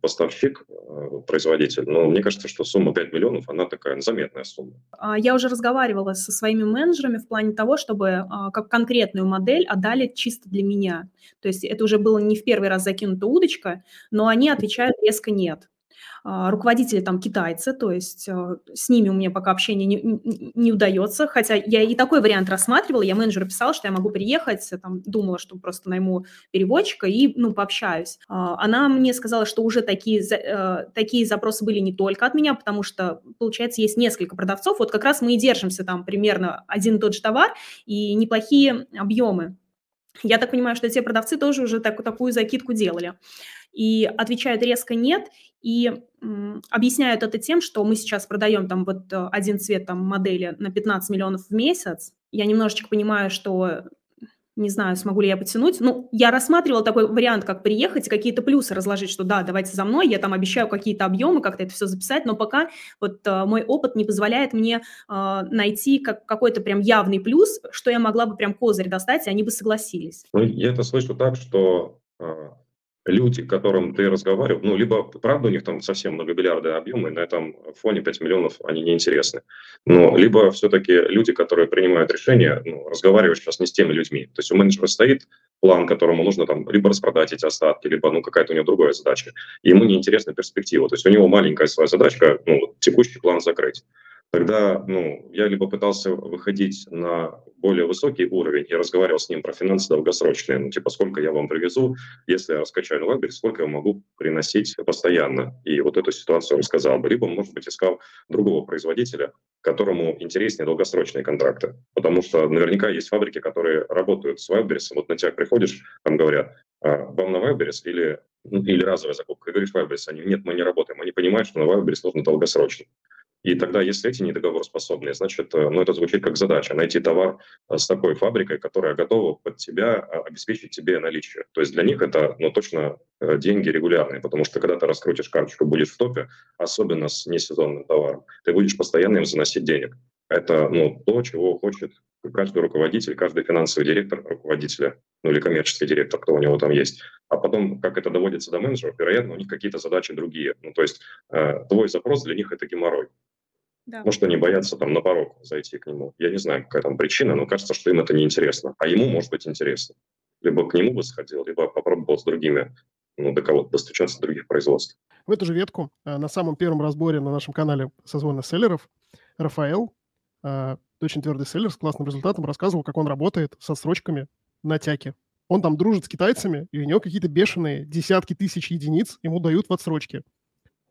поставщик, э, производитель, но мне кажется, что сумма 5 миллионов, она такая заметная сумма. А, я уже разговаривала со своими менеджерами в плане того, чтобы а, как конкретную модель отдали чисто для меня. То есть это уже было не в первый раз закинута удочка, но они отвечают резко «нет». А, руководители там китайцы, то есть а, с ними у меня пока общение не, не удается, хотя я и такой вариант рассматривала, я менеджеру писала, что я могу приехать, там, думала, что просто найму переводчика и, ну, пообщаюсь. А, она мне сказала, что уже такие, э, такие запросы были не только от меня, потому что, получается, есть несколько продавцов, вот как раз мы и держимся там примерно один и тот же товар и неплохие объемы. Я так понимаю, что те продавцы тоже уже так, такую закидку делали и отвечают резко нет, и м, объясняют это тем, что мы сейчас продаем там вот э, один цвет там модели на 15 миллионов в месяц. Я немножечко понимаю, что не знаю, смогу ли я потянуть. Ну, я рассматривала такой вариант, как приехать, какие-то плюсы разложить, что да, давайте за мной, я там обещаю какие-то объемы, как-то это все записать, но пока вот э, мой опыт не позволяет мне э, найти как, какой-то прям явный плюс, что я могла бы прям козырь достать, и они бы согласились. Ну, я это слышу так, что э, люди, к которым ты разговаривал, ну, либо, правда, у них там совсем многобиллиардные объемы, на этом фоне 5 миллионов они неинтересны. Но либо все-таки люди, которые принимают решения, ну, разговаривают сейчас не с теми людьми. То есть у менеджера стоит план, которому нужно там либо распродать эти остатки, либо, ну, какая-то у него другая задача. И ему неинтересна перспектива. То есть у него маленькая своя задачка, ну, текущий план закрыть тогда ну, я либо пытался выходить на более высокий уровень и разговаривал с ним про финансы долгосрочные, ну, типа, сколько я вам привезу, если я раскачаю лагерь, сколько я могу приносить постоянно. И вот эту ситуацию рассказал бы. Либо, может быть, искал другого производителя, которому интереснее долгосрочные контракты. Потому что наверняка есть фабрики, которые работают с Wildberries. Вот на тебя приходишь, там говорят, а, вам на Wildberries или, ну, или разовая закупка. И говоришь Wildberries, они, нет, мы не работаем. Они понимают, что на Wildberries нужно долгосрочно. И тогда, если эти недоговороспособные, значит, э, ну, это звучит как задача – найти товар э, с такой фабрикой, которая готова под тебя э, обеспечить тебе наличие. То есть для них это, ну, точно деньги регулярные, потому что когда ты раскрутишь карточку, будешь в топе, особенно с несезонным товаром, ты будешь постоянно им заносить денег. Это, ну, то, чего хочет каждый руководитель, каждый финансовый директор руководителя, ну, или коммерческий директор, кто у него там есть. А потом, как это доводится до менеджеров, вероятно, у них какие-то задачи другие. Ну, то есть э, твой запрос для них – это геморрой. Да. Может, они боятся там на порог зайти к нему. Я не знаю, какая там причина, но кажется, что им это неинтересно. А ему может быть интересно. Либо к нему бы сходил, либо попробовал с другими, ну, до кого-то достучаться, до других производств. В эту же ветку э, на самом первом разборе на нашем канале созвона селлеров Рафаэл, э, очень твердый селлер с классным результатом, рассказывал, как он работает со строчками на тяке. Он там дружит с китайцами, и у него какие-то бешеные десятки тысяч единиц ему дают в отсрочке.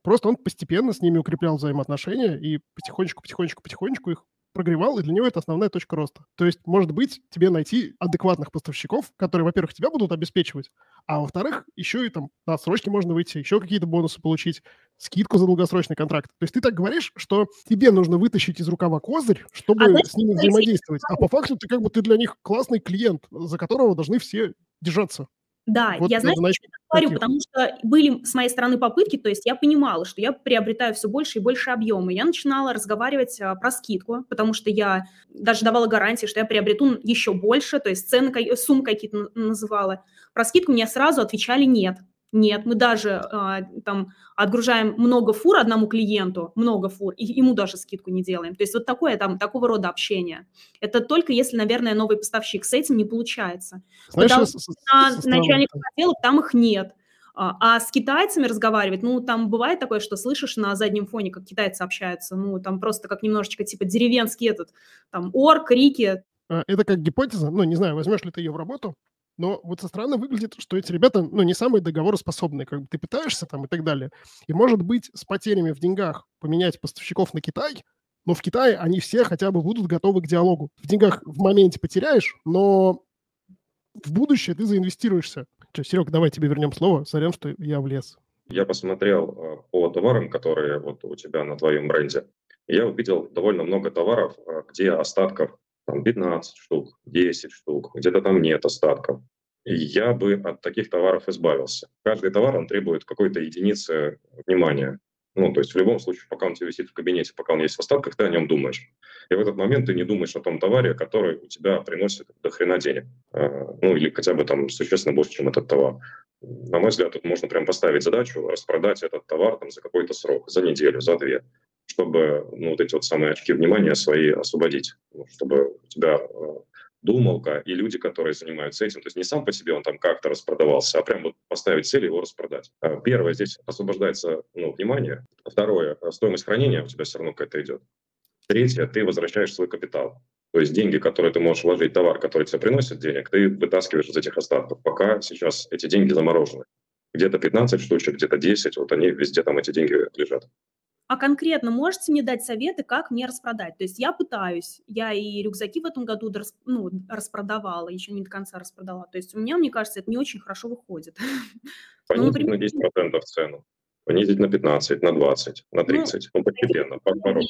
Просто он постепенно с ними укреплял взаимоотношения и потихонечку, потихонечку, потихонечку их прогревал, и для него это основная точка роста. То есть, может быть, тебе найти адекватных поставщиков, которые, во-первых, тебя будут обеспечивать, а во-вторых, еще и там на отсрочки можно выйти, еще какие-то бонусы получить, скидку за долгосрочный контракт. То есть ты так говоришь, что тебе нужно вытащить из рукава козырь, чтобы а с ними взаимодействовать. А по факту ты как бы ты для них классный клиент, за которого должны все держаться. Да, вот я, знаю, знаете, говорю, потому что были с моей стороны попытки, то есть я понимала, что я приобретаю все больше и больше объемы. Я начинала разговаривать а, про скидку, потому что я даже давала гарантии, что я приобрету еще больше, то есть цены, суммы какие-то называла. Про скидку мне сразу отвечали нет. Нет, мы даже э, там отгружаем много фур одному клиенту, много фур, и ему даже скидку не делаем. То есть вот такое там, такого рода общение. Это только если, наверное, новый поставщик с этим не получается. Знаешь, Потому, с, на, начальников отделов там их нет. А, а с китайцами разговаривать, ну, там бывает такое, что слышишь на заднем фоне, как китайцы общаются, ну, там просто как немножечко типа деревенский этот, там, ор, крики. А, это как гипотеза, ну, не знаю, возьмешь ли ты ее в работу, но вот со стороны выглядит, что эти ребята, ну, не самые договороспособные, как бы ты пытаешься там и так далее. И, может быть, с потерями в деньгах поменять поставщиков на Китай, но в Китае они все хотя бы будут готовы к диалогу. В деньгах в моменте потеряешь, но в будущее ты заинвестируешься. Че, Серег, давай тебе вернем слово. Сорян, что я влез. Я посмотрел э, по товарам, которые вот у тебя на твоем бренде. Я увидел довольно много товаров, э, где остатков там 15 штук, 10 штук, где-то там нет остатков. Я бы от таких товаров избавился. Каждый товар, он требует какой-то единицы внимания. Ну, то есть в любом случае, пока он тебе висит в кабинете, пока он есть в остатках, ты о нем думаешь. И в этот момент ты не думаешь о том товаре, который у тебя приносит до хрена денег. А, ну, или хотя бы там существенно больше, чем этот товар. На мой взгляд, тут можно прям поставить задачу распродать этот товар там за какой-то срок, за неделю, за две, чтобы ну, вот эти вот самые очки внимания свои освободить, чтобы у тебя а, думалка и люди, которые занимаются этим. То есть не сам по себе он там как-то распродавался, а прям вот поставить цель его распродать. А первое, здесь освобождается ну, внимание. Второе, стоимость хранения у тебя все равно какая-то идет. Третье, ты возвращаешь свой капитал. То есть деньги, которые ты можешь вложить товар, который тебе приносит денег, ты вытаскиваешь из этих остатков, пока сейчас эти деньги заморожены. Где-то 15 штучек, где-то 10, вот они везде там эти деньги лежат а конкретно можете мне дать советы, как мне распродать? То есть я пытаюсь, я и рюкзаки в этом году ну, распродавала, еще не до конца распродала. То есть у меня, мне кажется, это не очень хорошо выходит. Ну, Понизить ну, например, на 10% цену, понизить на 15, на 20, на 30, ну, ну постепенно, по порогам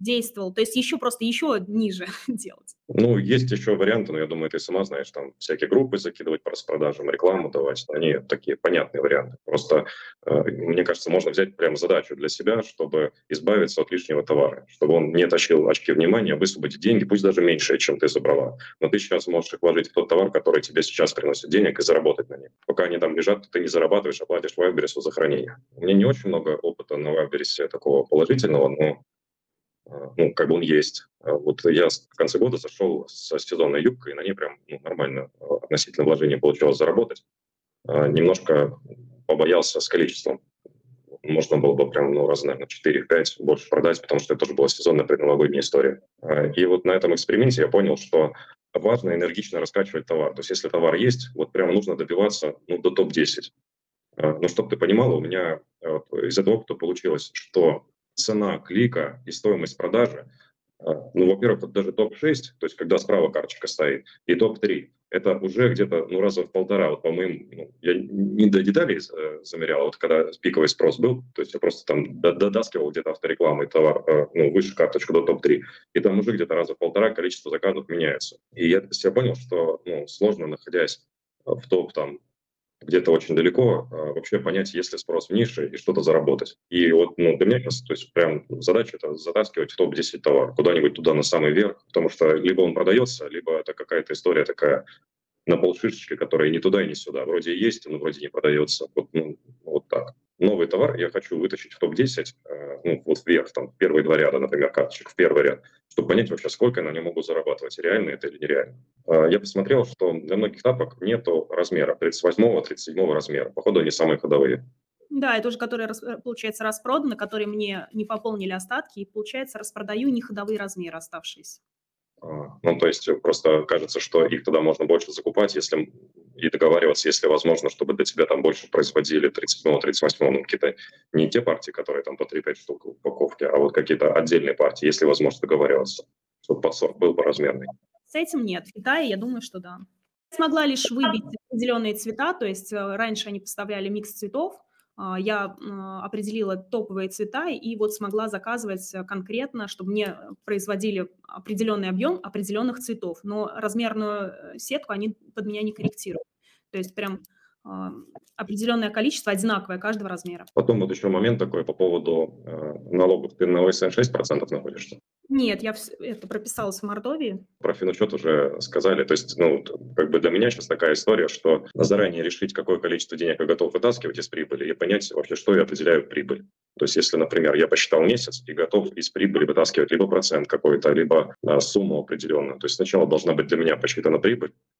действовал? То есть еще просто еще ниже делать? Ну, есть еще варианты, но я думаю, ты сама знаешь, там всякие группы закидывать по распродажам, рекламу давать. Они такие понятные варианты. Просто, э, мне кажется, можно взять прям задачу для себя, чтобы избавиться от лишнего товара, чтобы он не тащил очки внимания, высвободить деньги, пусть даже меньше, чем ты забрала. Но ты сейчас можешь их вложить в тот товар, который тебе сейчас приносит денег, и заработать на них. Пока они там лежат, ты не зарабатываешь, а платишь Вайберису за хранение. У меня не очень много опыта на Вайберисе такого положительного, но ну, как бы он есть. А вот я в конце года зашел со сезонной юбкой, на ней прям ну, нормально а, относительно вложения получилось заработать. Немножко побоялся с количеством. Можно было бы прям, ну, раз, наверное, 4-5 больше продать, потому что это тоже была сезонная предновогодняя история. И вот на этом эксперименте я понял, что важно энергично раскачивать товар. То есть если товар есть, вот прямо нужно добиваться ну, до топ-10. Но чтобы ты понимала, у меня из этого опыта получилось, что цена клика и стоимость продажи, а, ну, во-первых, даже топ-6, то есть когда справа карточка стоит, и топ-3, это уже где-то, ну, раза в полтора, вот, по-моему, ну, я не до деталей э, замерял, вот когда пиковый спрос был, то есть я просто там додаскивал где-то авторекламы товар, э, ну, выше карточку до топ-3, и там уже где-то раза в полтора количество заказов меняется. И я, я понял, что, ну, сложно, находясь в топ, там, где-то очень далеко, а, вообще понять, есть ли спрос в нише и что-то заработать. И вот ну, для меня сейчас, то есть прям задача это затаскивать в топ-10 товар куда-нибудь туда на самый верх, потому что либо он продается, либо это какая-то история такая на полшишечки, которая ни туда и ни сюда. Вроде есть, но вроде не продается. Вот, ну, вот так новый товар я хочу вытащить в топ-10, э, ну, вот вверх, там, первые два ряда, например, карточек, в первый ряд, чтобы понять вообще, сколько я на нем могу зарабатывать, реально это или нереально. А, я посмотрел, что для многих тапок нету размера, 38-37 размера. Походу, они самые ходовые. Да, это уже которые, э, получается, распроданы, которые мне не пополнили остатки, и, получается, распродаю не ходовые размеры оставшиеся. А, ну, то есть просто кажется, что их тогда можно больше закупать, если и договариваться, если возможно, чтобы для тебя там больше производили 37-38, ну, какие-то не те партии, которые там по 3-5 штук в упаковке, а вот какие-то отдельные партии, если возможно договариваться, чтобы подсорт был поразмерный. С этим нет. В Китае, я думаю, что да. Смогла лишь выбить определенные цвета, то есть э, раньше они поставляли микс цветов, я а, определила топовые цвета и вот смогла заказывать конкретно, чтобы мне производили определенный объем определенных цветов, но размерную э, сетку они под меня не корректируют. То есть прям а, определенное количество одинаковое каждого размера. Потом вот еще момент такой по поводу э, налогов. Ты на ОСН 6% находишься? Нет, я это прописалась в Мордовии. Про финучет уже сказали. То есть, ну, как бы для меня сейчас такая история, что заранее решить, какое количество денег я готов вытаскивать из прибыли и понять вообще, что я определяю прибыль. То есть, если, например, я посчитал месяц и готов из прибыли вытаскивать либо процент какой-то, либо а, сумму определенную. То есть сначала должна быть для меня посчитана прибыль, А,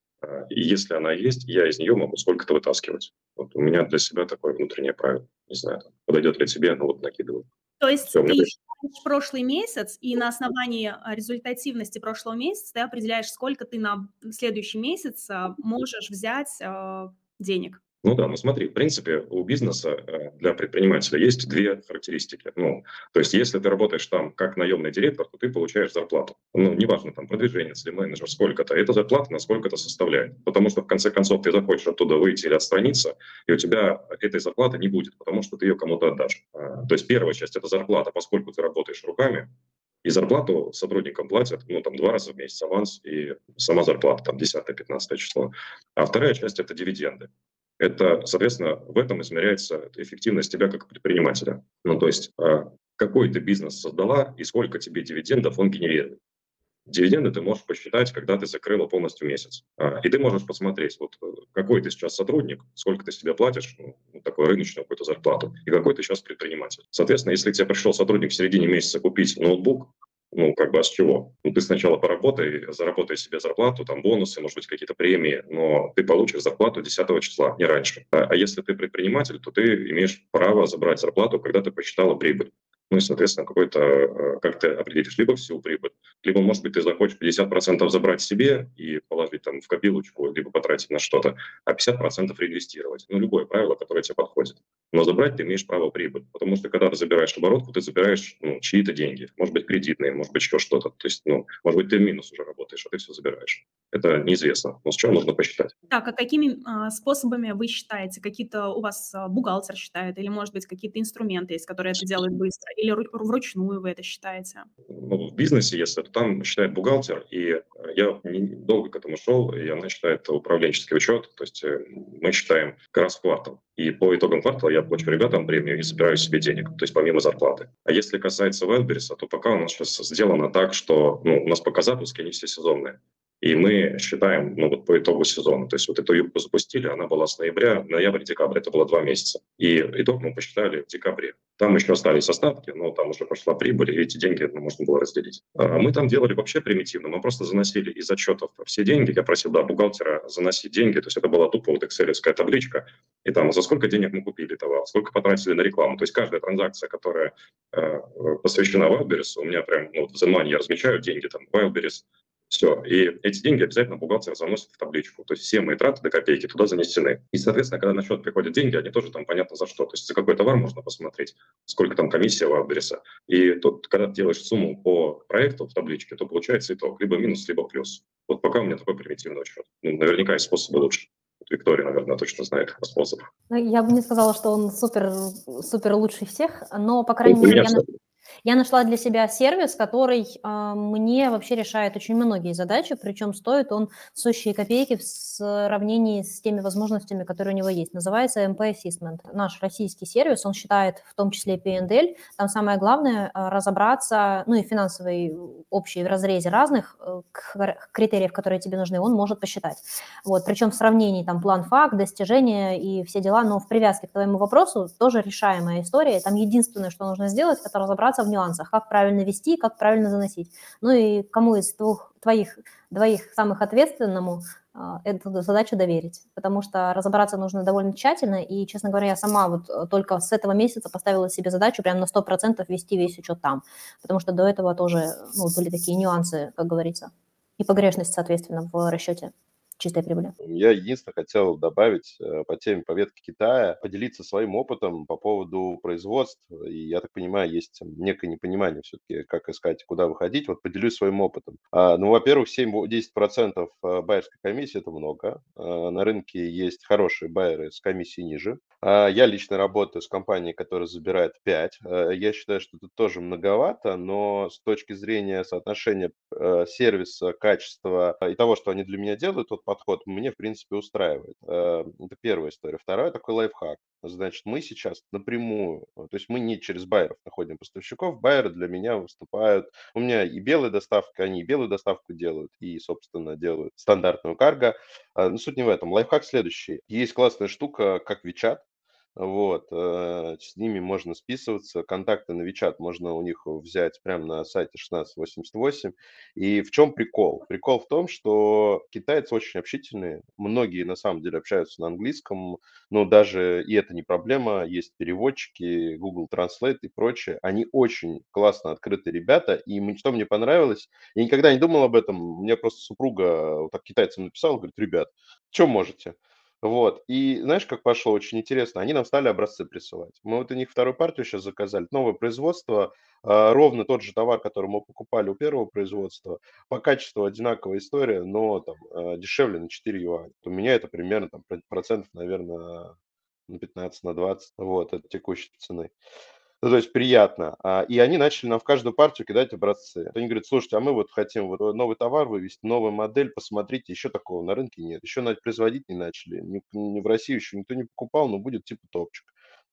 и если она есть, я из нее могу сколько-то вытаскивать. Вот у меня для себя такое внутреннее правило. Не знаю, подойдет ли тебе, но вот накидываю. То есть Все, ты считаешь прошлый месяц, и на основании а, результативности прошлого месяца ты определяешь, сколько ты на следующий месяц а, можешь взять денег? Ну да, ну смотри, в принципе, у бизнеса э, для предпринимателя есть две характеристики. Ну, то есть, если ты работаешь там как наемный директор, то ты получаешь зарплату. Ну, неважно, там, продвижение, или менеджер, сколько-то. Эта зарплата на сколько это составляет. Потому что, в конце концов, ты захочешь оттуда выйти или отстраниться, и у тебя этой зарплаты не будет, потому что ты ее кому-то отдашь. А, то есть, первая часть – это зарплата, поскольку ты работаешь руками, и зарплату сотрудникам платят, ну, там, два раза в месяц аванс и сама зарплата, там, 10-15 число. А вторая часть – это дивиденды это, соответственно, в этом измеряется эффективность тебя как предпринимателя. Ну, то есть, а, какой ты бизнес создала и сколько тебе дивидендов он генерирует. Дивиденды ты можешь посчитать, когда ты закрыла полностью месяц. А, и ты можешь посмотреть, вот э, какой ты сейчас сотрудник, сколько ты себе платишь, ну, такую рыночную какую-то зарплату, и какой ты сейчас предприниматель. Соответственно, если тебе пришел сотрудник в середине месяца купить ноутбук, ну, как бы, а с чего? Ну, ты сначала поработай, заработай себе зарплату, там, бонусы, может быть, какие-то премии, но ты получишь зарплату 10 числа, не раньше. А, а если ты предприниматель, то ты имеешь право забрать зарплату, когда ты посчитала прибыль ну и, соответственно, какой-то, э, как ты определишь, либо всю прибыль, либо, может быть, ты захочешь 50% забрать себе и положить там в копилочку, либо потратить на что-то, а 50% реинвестировать. Ну, любое правило, которое тебе подходит. Но забрать ты имеешь право прибыль, потому что когда ты забираешь оборотку, ты забираешь ну, чьи-то деньги, может быть, кредитные, может быть, еще что-то. То есть, ну, может быть, ты в минус уже работаешь, а ты все забираешь. Это неизвестно, но с чего нужно посчитать. Так, а какими а, способами вы считаете? Какие-то у вас а, бухгалтер считает, или, может быть, какие-то инструменты есть, которые это делают быстро? Или вручную вы это считаете? Ну, в бизнесе, если то там считает бухгалтер, и э, я долго к этому шел, и она считает управленческий учет, то есть э, мы считаем как раз квартал. И по итогам квартала я плачу ребятам премию и собираю себе денег, то есть помимо зарплаты. А если касается Wildberries, то пока у нас сейчас сделано так, что ну, у нас пока запуски, они все сезонные. И мы считаем, ну вот по итогу сезона, то есть вот эту юбку запустили, она была с ноября, ноябрь-декабрь, это было два месяца. И итог мы посчитали в декабре. Там еще остались остатки, но там уже пошла прибыль, и эти деньги ну, можно было разделить. А мы там делали вообще примитивно, мы просто заносили из отчетов все деньги. Я просил, да, бухгалтера заносить деньги, то есть это была тупо вот excel табличка, и там за сколько денег мы купили товар, сколько потратили на рекламу. То есть каждая транзакция, которая э, посвящена Wildberries, у меня прям ну, в ZenMoney я размечаю деньги, там, Wildberries, все. И эти деньги обязательно бухгалтер заносит в табличку. То есть все мои траты до копейки туда занесены. И, соответственно, когда на счет приходят деньги, они тоже там понятно за что. То есть за какой товар можно посмотреть, сколько там комиссия у адреса. И тут, когда ты делаешь сумму по проекту в табличке, то получается итог. Либо минус, либо плюс. Вот пока у меня такой примитивный учет. Ну, наверняка есть способы лучше. Виктория, наверное, точно знает способ. Ну, я бы не сказала, что он супер, супер лучший всех, но, по крайней мере, я, я нашла для себя сервис, который э, мне вообще решает очень многие задачи, причем стоит он сущие копейки в сравнении с теми возможностями, которые у него есть. Называется MP Assessment. Наш российский сервис, он считает в том числе P&L. Там самое главное э, разобраться, ну и финансовый общий в разрезе разных э, критериев, которые тебе нужны, он может посчитать. Вот, причем в сравнении там план-факт, достижения и все дела, но в привязке к твоему вопросу тоже решаемая история. Там единственное, что нужно сделать, это разобраться в нюансах, как правильно вести, как правильно заносить. Ну и кому из двух, твоих двоих самых ответственному а, эту задачу доверить, потому что разобраться нужно довольно тщательно, и, честно говоря, я сама вот э, только с этого месяца поставила себе задачу прям на 100% вести весь учет там, потому что до этого тоже ну, были такие нюансы, как говорится, и погрешность, соответственно, в расчете чистой прибыли. Я единственное хотел добавить э, по теме поветки Китая, поделиться своим опытом по поводу производства. И я так понимаю, есть некое непонимание все-таки, как искать, куда выходить. Вот поделюсь своим опытом. А, ну, во-первых, 7-10% э, байерской комиссии – это много. А, на рынке есть хорошие байеры с комиссией ниже. А, я лично работаю с компанией, которая забирает 5. А, я считаю, что это тоже многовато, но с точки зрения соотношения э, сервиса, качества и того, что они для меня делают, тот подход мне, в принципе, устраивает. Э, это первая история. Вторая такой лайфхак. Значит, мы сейчас напрямую, то есть мы не через байеров находим поставщиков, байеры для меня выступают. У меня и белая доставка, они и белую доставку делают, и, собственно, делают стандартную карго. А, но суть не в этом. Лайфхак следующий. Есть классная штука, как WeChat, Вот, э, с ними можно списываться, контакты на Вичат можно у них взять прямо на сайте 1688. И в чем прикол? Прикол в том, что китайцы очень общительные, многие на самом деле общаются на английском, но даже и это не проблема, есть переводчики, Google Translate и прочее. Они очень классно открытые ребята, и что мне понравилось, я никогда не думал об этом, мне просто супруга вот так китайцам написала, говорит, ребят, что можете? Вот. И знаешь, как пошло? Очень интересно. Они нам стали образцы присылать. Мы вот у них вторую партию сейчас заказали. Новое производство. а, Ровно тот же товар, который мы покупали у первого производства. По качеству одинаковая история, но там а, дешевле на 4 юаня. У меня это примерно там про- процентов, наверное, на 15, на 20. Вот, от текущей цены. Ну, то есть приятно. А, И они начали нам в каждую партию кидать образцы. Они говорят, слушайте, а мы вот хотим вот новый товар вывести, новую модель, посмотрите, еще такого на рынке нет. Еще производить не начали. Ни, ни в России еще никто не покупал, но будет типа топчик.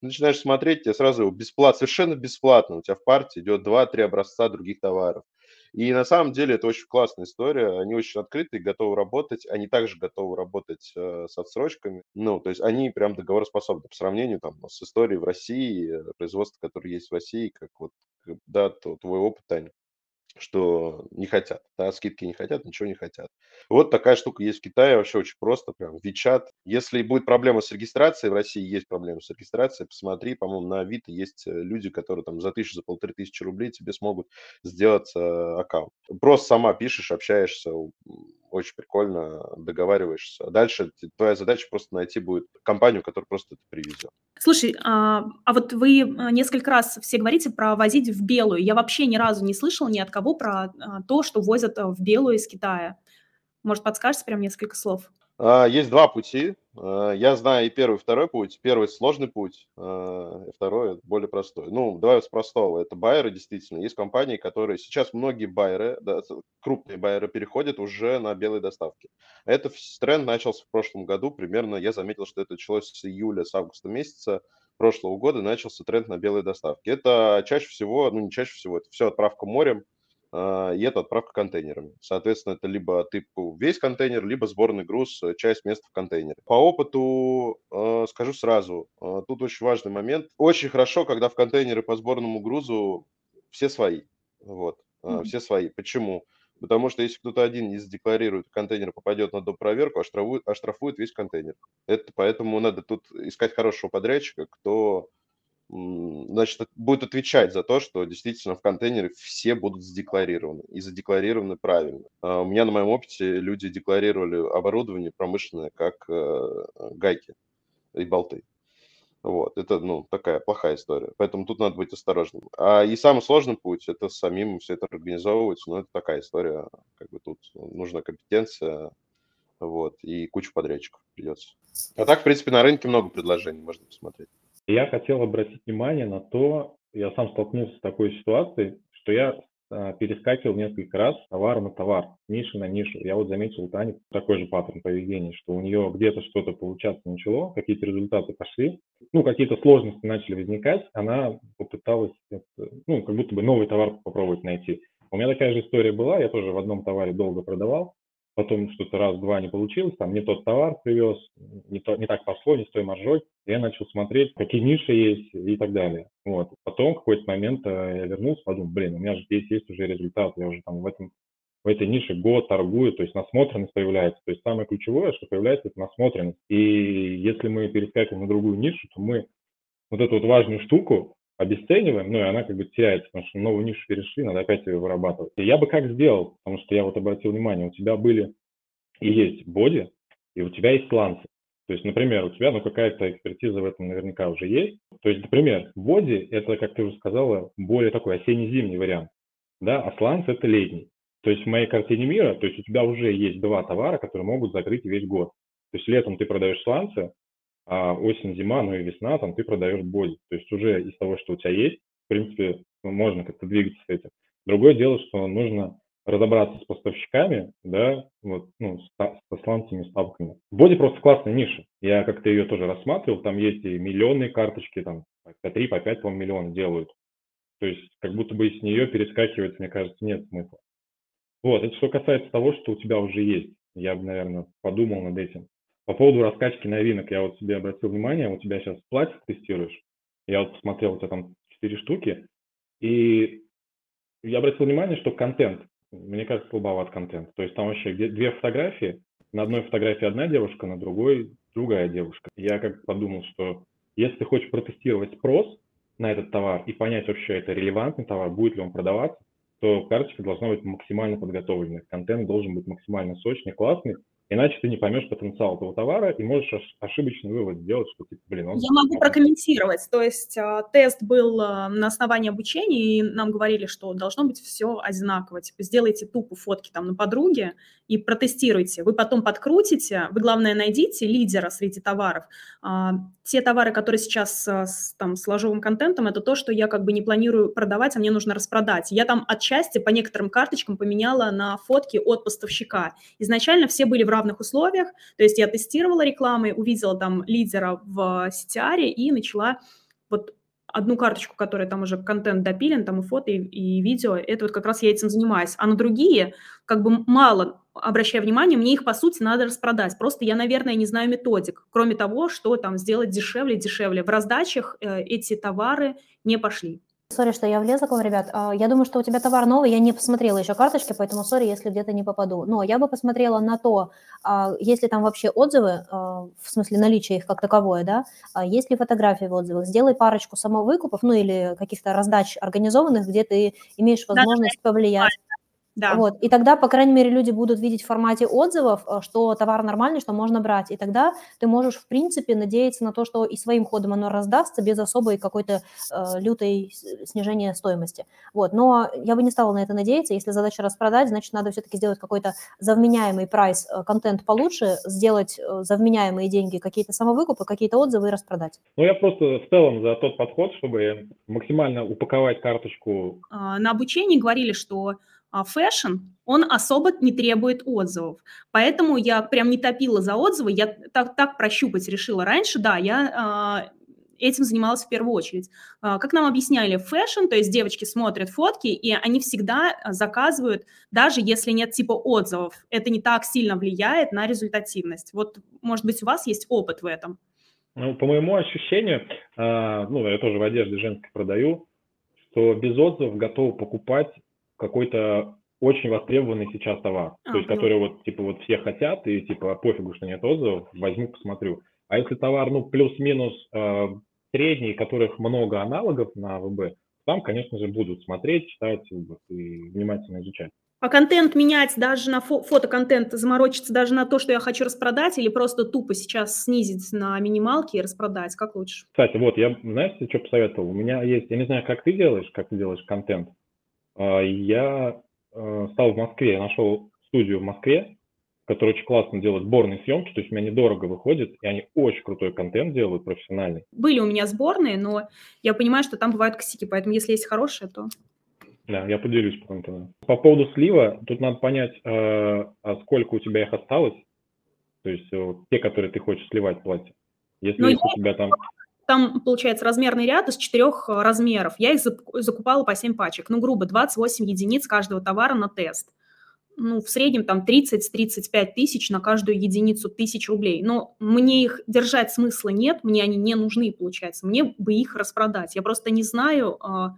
Начинаешь смотреть, тебе сразу бесплатно, совершенно бесплатно. У тебя в партии идет 2-3 образца других товаров. И на самом деле это очень классная история. Они очень открыты, готовы работать. Они также готовы работать э, с отсрочками. Ну, то есть они прям договороспособны по сравнению там, с историей в России, э, производства, которые есть в России, как вот, как, да, то- твой опыт, Таня что не хотят, да, скидки не хотят, ничего не хотят. Вот такая штука есть в Китае, вообще очень просто, прям, WeChat. Если будет проблема с регистрацией, в России есть проблема с регистрацией, посмотри, по-моему, на Авито есть э, люди, которые там за тысячу, за полторы тысячи рублей тебе смогут сделать э, аккаунт. Просто сама пишешь, общаешься, очень прикольно, договариваешься. Дальше твоя задача просто найти будет компанию, которая просто это привезет. Слушай, а, а вот вы а, несколько раз все говорите про возить в белую. Я вообще ни разу не слышала ни от кого про а, то, что возят а, в белую из Китая. Может, подскажете прям несколько слов? А, Есть два пути. А, Я знаю и первый, и второй путь. Первый сложный путь, а, второй более простой. Ну, давай с простого. Это байеры, действительно. Есть компании, которые... Сейчас многие байеры, да, крупные байеры переходят уже на белые доставки. Это вс- тренд начался в прошлом году. Примерно я заметил, что это началось с июля, с августа месяца прошлого года начался тренд на белые доставки. Это чаще всего, ну не чаще всего, это все отправка морем, и это отправка контейнерами. Соответственно, это либо ты весь контейнер, либо сборный груз, э, часть места в контейнере. По опыту э, скажу сразу, э, тут очень важный момент. Очень хорошо, когда в контейнеры по сборному грузу все свои. Вот, Мгм. все свои. Почему? Потому что если кто-то один не задекларирует, контейнер попадет на допроверку, оштрафует, оштрафует весь контейнер. Это поэтому надо тут искать хорошего подрядчика, кто значит, будет отвечать за то, что действительно в контейнере все будут задекларированы и задекларированы правильно. А У меня на моем опыте люди декларировали оборудование промышленное как э, гайки и болты. Вот, это, ну, такая плохая история. Поэтому тут надо быть осторожным. А и самый сложный путь– это самим все это организовывать. Но это такая история. Как бы тут нужна компетенция, вот, и куча подрядчиков придется. А так, в принципе, на рынке много предложений, можно посмотреть. Я хотел обратить внимание на то, я сам столкнулся с такой ситуацией, что я а, перескакивал несколько раз с товара на товар, ниши на нишу. Я вот заметил у Тани такой же паттерн поведения, что у нее где-то что-то получаться начало, какие-то результаты пошли, ну, какие-то сложности начали возникать, она попыталась, ну, как будто бы новый товар попробовать найти. У меня такая же история была, я тоже в одном товаре долго продавал, потом что-то раз-два не получилось, там не тот товар привез, не, то, не так пошло, не с той маржой. Я начал смотреть, какие ниши есть и так далее. Вот. Потом в какой-то момент э, я вернулся, подумал, блин, у меня же здесь есть уже результат, я уже там в, этом, в этой нише год торгую, то есть насмотренность появляется. То есть самое ключевое, что появляется, это насмотренность. И если мы перескакиваем на другую нишу, то мы вот эту вот важную штуку обесцениваем, ну и она как бы теряется, потому что новую нишу перешли, надо опять ее вырабатывать. И я бы как сделал, потому что я вот обратил внимание, у тебя были и есть боди, и у тебя есть сланцы. То есть, например, у тебя ну, какая-то экспертиза в этом наверняка уже есть. То есть, например, боди – это, как ты уже сказала, более такой осенне-зимний вариант, да, а сланцы – это летний. То есть в моей картине мира, то есть у тебя уже есть два товара, которые могут закрыть весь год. То есть летом ты продаешь сланцы, а осень, зима, ну и весна, там ты продаешь боди. То есть уже из того, что у тебя есть, в принципе, ну, можно как-то двигаться с этим. Другое дело, что нужно разобраться с поставщиками, да, вот, ну, с, со сланцами, ставками. Боди просто классная ниша. Я как-то ее тоже рассматривал, там есть и миллионные карточки, там по 3, по 5, по миллиона делают. То есть как будто бы с нее перескакивать, мне кажется, нет смысла. Вот, это что касается того, что у тебя уже есть. Я бы, наверное, подумал над этим. По поводу раскачки новинок, я вот себе обратил внимание, у тебя сейчас платье тестируешь, я вот посмотрел, у тебя там 4 штуки, и я обратил внимание, что контент, мне кажется, слабоват контент. То есть там вообще две фотографии, на одной фотографии одна девушка, на другой другая девушка. Я как подумал, что если ты хочешь протестировать спрос на этот товар и понять вообще, это релевантный товар, будет ли он продаваться, то карточка должна быть максимально подготовленной. Контент должен быть максимально сочный, классный, Иначе ты не поймешь потенциал этого товара и можешь ошибочный вывод сделать, что типа, блин, он... Я могу прокомментировать. То есть э, тест был э, на основании обучения, и нам говорили, что должно быть все одинаково. Типа сделайте тупо фотки там на подруге и протестируйте. Вы потом подкрутите, вы, главное, найдите лидера среди товаров. А, те товары, которые сейчас с, там, с ложовым контентом, это то, что я как бы не планирую продавать, а мне нужно распродать. Я там отчасти по некоторым карточкам поменяла на фотки от поставщика. Изначально все были в равных условиях, то есть я тестировала рекламы, увидела там лидера в CTR и начала вот одну карточку, которая там уже контент допилен, там и фото, и, и видео, это вот как раз я этим занимаюсь. А на другие как бы мало обращаю внимание, мне их, по сути, надо распродать. Просто я, наверное, не знаю методик. Кроме того, что там сделать дешевле, дешевле. В раздачах э, эти товары не пошли. Sorry, что я влезла к вам, ребят. А, я думаю, что у тебя товар новый, я не посмотрела еще карточки, поэтому sorry, если где-то не попаду. Но я бы посмотрела на то, а, есть ли там вообще отзывы, а, в смысле наличия их как таковое, да, есть ли фотографии в отзывах. Сделай парочку самовыкупов, ну или каких-то раздач организованных, где ты имеешь возможность да, повлиять. Да. Вот. И тогда, по крайней мере, люди будут видеть в формате отзывов, э, что товар нормальный, что можно брать. И тогда ты можешь, в принципе, надеяться на то, что и своим ходом оно раздастся без особой какой-то э, лютой снижения стоимости. Вот. Но я бы не стала на это надеяться. Если задача распродать, значит, надо все-таки сделать какой-то за вменяемый прайс, э, контент получше, сделать э, за вменяемые деньги какие-то самовыкупы, какие-то отзывы и распродать. Ну, я просто в целом за тот подход, чтобы максимально упаковать карточку. А, на обучении говорили, что а fashion, он особо не требует отзывов. Поэтому я прям не топила за отзывы, я так, так прощупать решила раньше, да, я э, этим занималась в первую очередь. Э, как нам объясняли, fashion, то есть девочки смотрят фотки, и они всегда заказывают, даже если нет типа отзывов. Это не так сильно влияет на результативность. Вот, может быть, у вас есть опыт в этом? Ну, по моему ощущению, ну, я тоже в одежде женской продаю, что без отзывов готовы покупать какой-то очень востребованный сейчас товар, а, то есть который вот типа вот все хотят и типа пофигу, что нет отзывов, возьму, посмотрю. А если товар, ну, плюс-минус э, средний, которых много аналогов на ВБ, там, конечно же, будут смотреть, читать и внимательно изучать. А контент менять даже на фо- фотоконтент, заморочиться даже на то, что я хочу распродать, или просто тупо сейчас снизить на минималки и распродать, как лучше? Кстати, вот я, знаете, что посоветовал? У меня есть, я не знаю, как ты делаешь, как ты делаешь контент, я э, стал в Москве, я нашел студию в Москве, которая очень классно делает сборные съемки, то есть у меня недорого выходит, и они очень крутой контент делают, профессиональный. Были у меня сборные, но я понимаю, что там бывают косяки, поэтому если есть хорошие, то... Да, я поделюсь потом тогда. По поводу слива, тут надо понять, э, а сколько у тебя их осталось, то есть э, те, которые ты хочешь сливать платье. Если ну, есть у тебя там там, получается, размерный ряд из четырех э, размеров. Я их закупала по 7 пачек. Ну, грубо, 28 единиц каждого товара на тест. Ну, в среднем там 30-35 тысяч на каждую единицу тысяч рублей. Но мне их держать смысла нет, мне они не нужны, получается. Мне бы их распродать. Я просто не знаю э,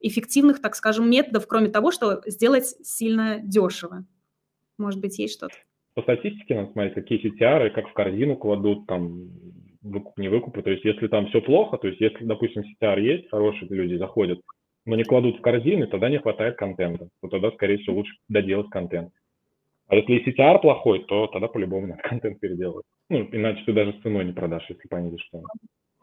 эффективных, так скажем, методов, кроме того, что сделать сильно дешево. Может быть, есть что-то? По статистике надо смотреть, какие CTR, как в корзину кладут, там, выкуп, не выкупы. То есть если там все плохо, то есть если, допустим, CTR есть, хорошие люди заходят, но не кладут в корзины, тогда не хватает контента. То тогда, скорее всего, лучше доделать контент. А если CTR плохой, то тогда по-любому надо контент переделывать. Ну, иначе ты даже с ценой не продашь, если понизишь цену,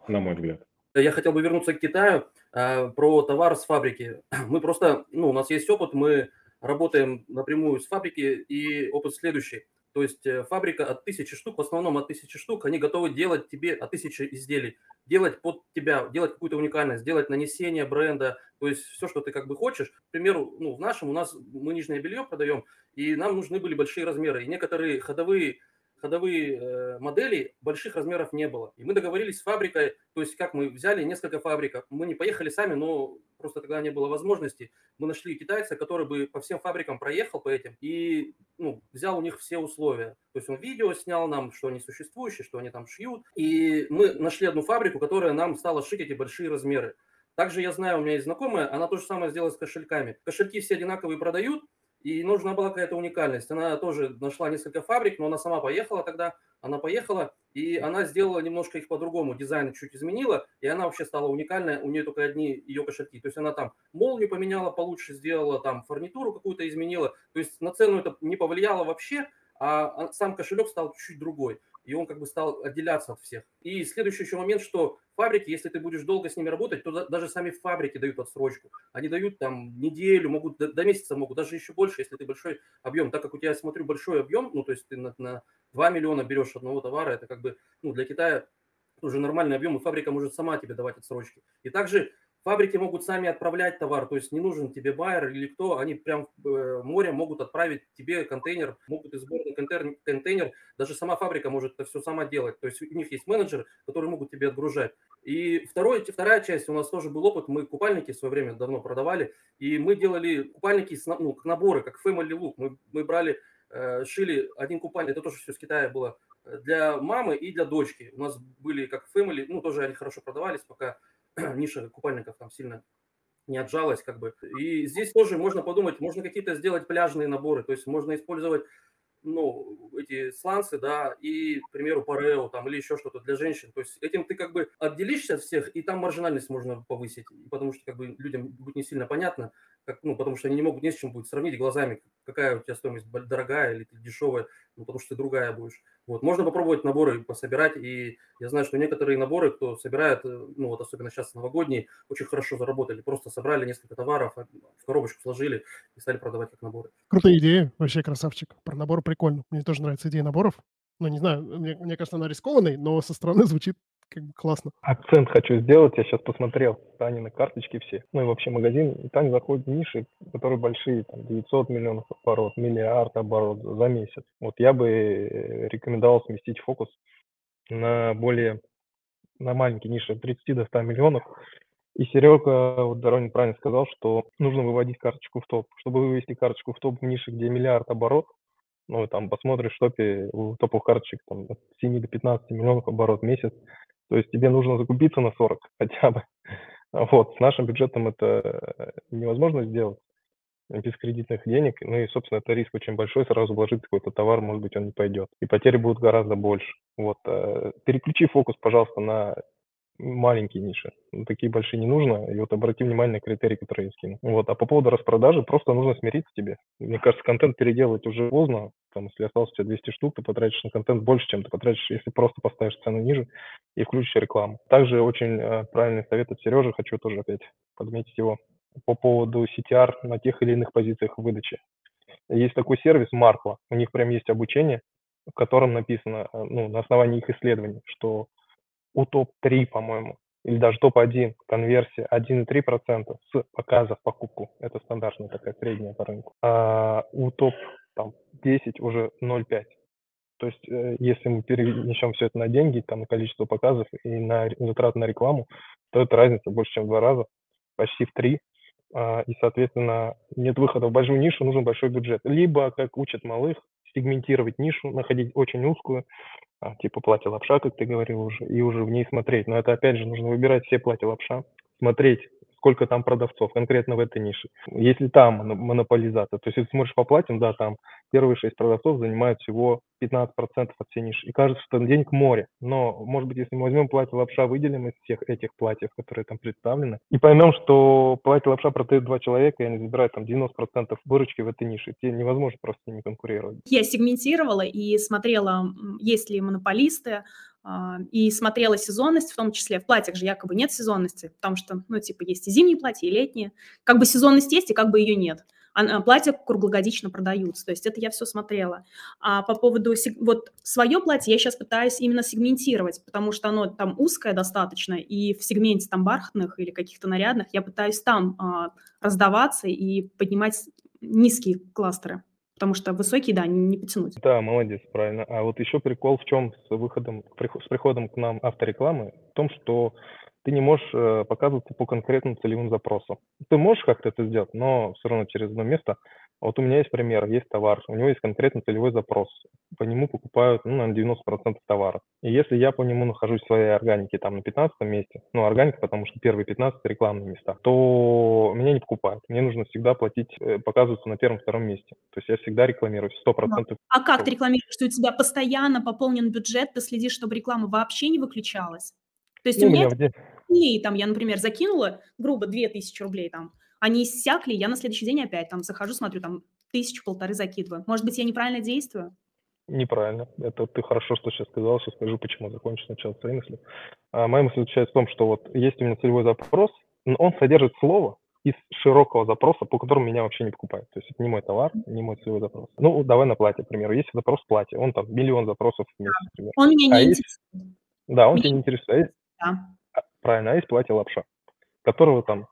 на мой взгляд. Я хотел бы вернуться к Китаю э, про товар с фабрики. Мы просто, ну, у нас есть опыт, мы работаем напрямую с фабрики, и опыт следующий. То есть э, фабрика от тысячи штук, в основном от тысячи штук, они готовы делать тебе от тысячи изделий, делать под тебя, делать какую-то уникальность, делать нанесение бренда, то есть все, что ты как бы хочешь. К примеру, ну, в нашем у нас мы нижнее белье продаем, и нам нужны были большие размеры. И некоторые ходовые ходовые э, модели больших размеров не было. И мы договорились с фабрикой, то есть как мы взяли несколько фабрик, мы не поехали сами, но просто тогда не было возможности. Мы нашли китайца, который бы по всем фабрикам проехал по этим и ну, взял у них все условия. То есть он видео снял нам, что они существующие, что они там шьют. И мы нашли одну фабрику, которая нам стала шить эти большие размеры. Также я знаю, у меня есть знакомая, она то же самое сделала с кошельками. Кошельки все одинаковые продают, и нужна была какая-то уникальность. Она тоже нашла несколько фабрик, но она сама поехала тогда, она поехала, и она сделала немножко их по-другому, дизайн чуть изменила, и она вообще стала уникальная, у нее только одни ее кошельки. То есть она там молнию поменяла получше, сделала там фурнитуру какую-то изменила, то есть на цену это не повлияло вообще, а сам кошелек стал чуть другой и он как бы стал отделяться от всех. И следующий еще момент, что фабрики, если ты будешь долго с ними работать, то даже сами фабрики дают отсрочку. Они дают там неделю, могут до, месяца могут, даже еще больше, если ты большой объем. Так как у тебя, я смотрю, большой объем, ну то есть ты на, на 2 миллиона берешь одного товара, это как бы ну, для Китая уже нормальный объем, и фабрика может сама тебе давать отсрочки. И также Фабрики могут сами отправлять товар, то есть не нужен тебе байер или кто, они прям э, морем могут отправить тебе контейнер, могут из сборный контейнер, контейнер, даже сама фабрика может это все сама делать, то есть у них есть менеджеры, которые могут тебе отгружать. И второй, вторая часть, у нас тоже был опыт, мы купальники в свое время давно продавали, и мы делали купальники, ну, наборы, как family look, мы, мы брали, э, шили один купальник, это тоже все с Китая было, э, для мамы и для дочки. У нас были как family, ну, тоже они хорошо продавались, пока ниша купальников там сильно не отжалась, как бы. И здесь тоже можно подумать, можно какие-то сделать пляжные наборы, то есть можно использовать ну, эти сланцы, да, и, к примеру, парео там или еще что-то для женщин. То есть этим ты как бы отделишься от всех, и там маржинальность можно повысить, потому что как бы людям будет не сильно понятно, как, ну, потому что они не могут ни с чем будет сравнить глазами, какая у тебя стоимость дорогая или дешевая, ну, потому что ты другая будешь. Вот, можно попробовать наборы пособирать, и я знаю, что некоторые наборы, кто собирает, э, ну, вот особенно сейчас новогодние, очень хорошо заработали, просто собрали несколько товаров, а, в коробочку сложили и стали продавать как наборы. Крутая идея, вообще красавчик. Про набор прикольно. Мне тоже нравится идея наборов. Ну, не знаю, мне, мне кажется, она рискованной, но со стороны звучит как бы классно. Акцент хочу сделать. Я сейчас посмотрел Тани на карточки все. Ну и вообще магазин. И Таня заходит в ниши, которые большие. Там 900 миллионов оборот, миллиард оборот за месяц. Вот я бы э, рекомендовал сместить фокус на более на маленькие ниши от 30 до 100 миллионов. И Серега вот Доронин правильно сказал, что нужно выводить карточку в топ. Чтобы вывести карточку в топ в нише, где миллиард оборот, ну, там посмотришь в топе, у топовых карточек там, от 7 до 15 миллионов оборот в месяц, то есть тебе нужно закупиться на 40 хотя бы. Вот, с нашим бюджетом это невозможно сделать без кредитных денег. Ну и, собственно, это риск очень большой. Сразу вложить какой-то товар, может быть, он не пойдет. И потери будут гораздо больше. Вот. Э, переключи фокус, пожалуйста, на маленькие ниши. Ну, такие большие не нужно. И вот обрати внимание на критерии, которые я скину. Вот. А по поводу распродажи, просто нужно смириться тебе. Мне кажется, контент переделывать уже поздно. Там, если осталось у тебя 200 штук, ты потратишь на контент больше, чем ты потратишь, если просто поставишь цену ниже и включишь рекламу. Также очень э, правильный совет от Сережи, хочу тоже опять подметить его, по поводу CTR на тех или иных позициях выдачи. Есть такой сервис Markla, у них прям есть обучение, в котором написано, э, ну, на основании их исследований, что у топ-3, по-моему, или даже топ-1 конверсия 1,3% с показа в покупку. Это стандартная такая средняя по рынку. А у топ-10 уже 0,5. То есть, э, если мы перенесем все это на деньги, там, на количество показов и на затраты на рекламу, то это разница больше, чем в два раза, почти в три. А, и, соответственно, нет выхода в большую нишу, нужен большой бюджет. Либо, как учат малых, сегментировать нишу, находить очень узкую, а, типа платье лапша, как ты говорил уже, и уже в ней смотреть. Но это, опять же, нужно выбирать все платья лапша, смотреть, сколько там продавцов конкретно в этой нише. Если там монополизация, то есть если смотришь по платьям, да, там первые шесть продавцов занимают всего 15% от всей ниши. И кажется, что денег море. Но, может быть, если мы возьмем платье лапша, выделим из всех этих платьев, которые там представлены, и поймем, что платье лапша продают два человека, и они забирают там 90% выручки в этой нише. Тебе невозможно просто с ними конкурировать. Я сегментировала и смотрела, есть ли монополисты, и смотрела сезонность, в том числе в платьях же якобы нет сезонности, потому что, ну, типа, есть и зимние платья, и летние. Как бы сезонность есть, и как бы ее нет. А платья круглогодично продаются, то есть это я все смотрела. А по поводу, вот свое платье я сейчас пытаюсь именно сегментировать, потому что оно там узкое достаточно, и в сегменте там бархатных или каких-то нарядных я пытаюсь там а, раздаваться и поднимать низкие кластеры потому что высокие, да, не потянуть. Да, молодец, правильно. А вот еще прикол в чем с выходом, с приходом к нам авторекламы, в том, что ты не можешь э, показываться по конкретным целевым запросам. Ты можешь как-то это сделать, но все равно через одно место Вот у меня есть пример, есть товар, у него есть конкретно целевой запрос. По нему покупают, ну, наверное, 90% товаров. И если я по нему нахожусь в своей органике там на 15 месте, ну, органика, потому что первые 15 рекламные места, то меня не покупают. Мне нужно всегда платить, э, показываться на первом-втором месте. То есть я всегда рекламирую 100%. А как ты рекламируешь? Что у тебя постоянно пополнен бюджет, ты следишь, чтобы реклама вообще не выключалась? То есть Ну, у меня меня в и там я, например, закинула грубо 2000 рублей там, они иссякли, я на следующий день опять там захожу, смотрю, там тысячу-полторы закидываю. Может быть, я неправильно действую? Неправильно. Это ты хорошо, что сейчас сказал. Сейчас скажу, почему закончу сначала свои мысли. А, моя мысль заключается в том, что вот есть у меня целевой запрос, но он содержит слово из широкого запроса, по которому меня вообще не покупают. То есть это не мой товар, не мой целевой запрос. Ну, давай на платье, к примеру. Есть запрос платье, он там миллион запросов в месяц, например. Он меня А не есть, интересует. да, он Меня тебя не интересует. А есть, да. а, правильно, а есть платье лапша, которого там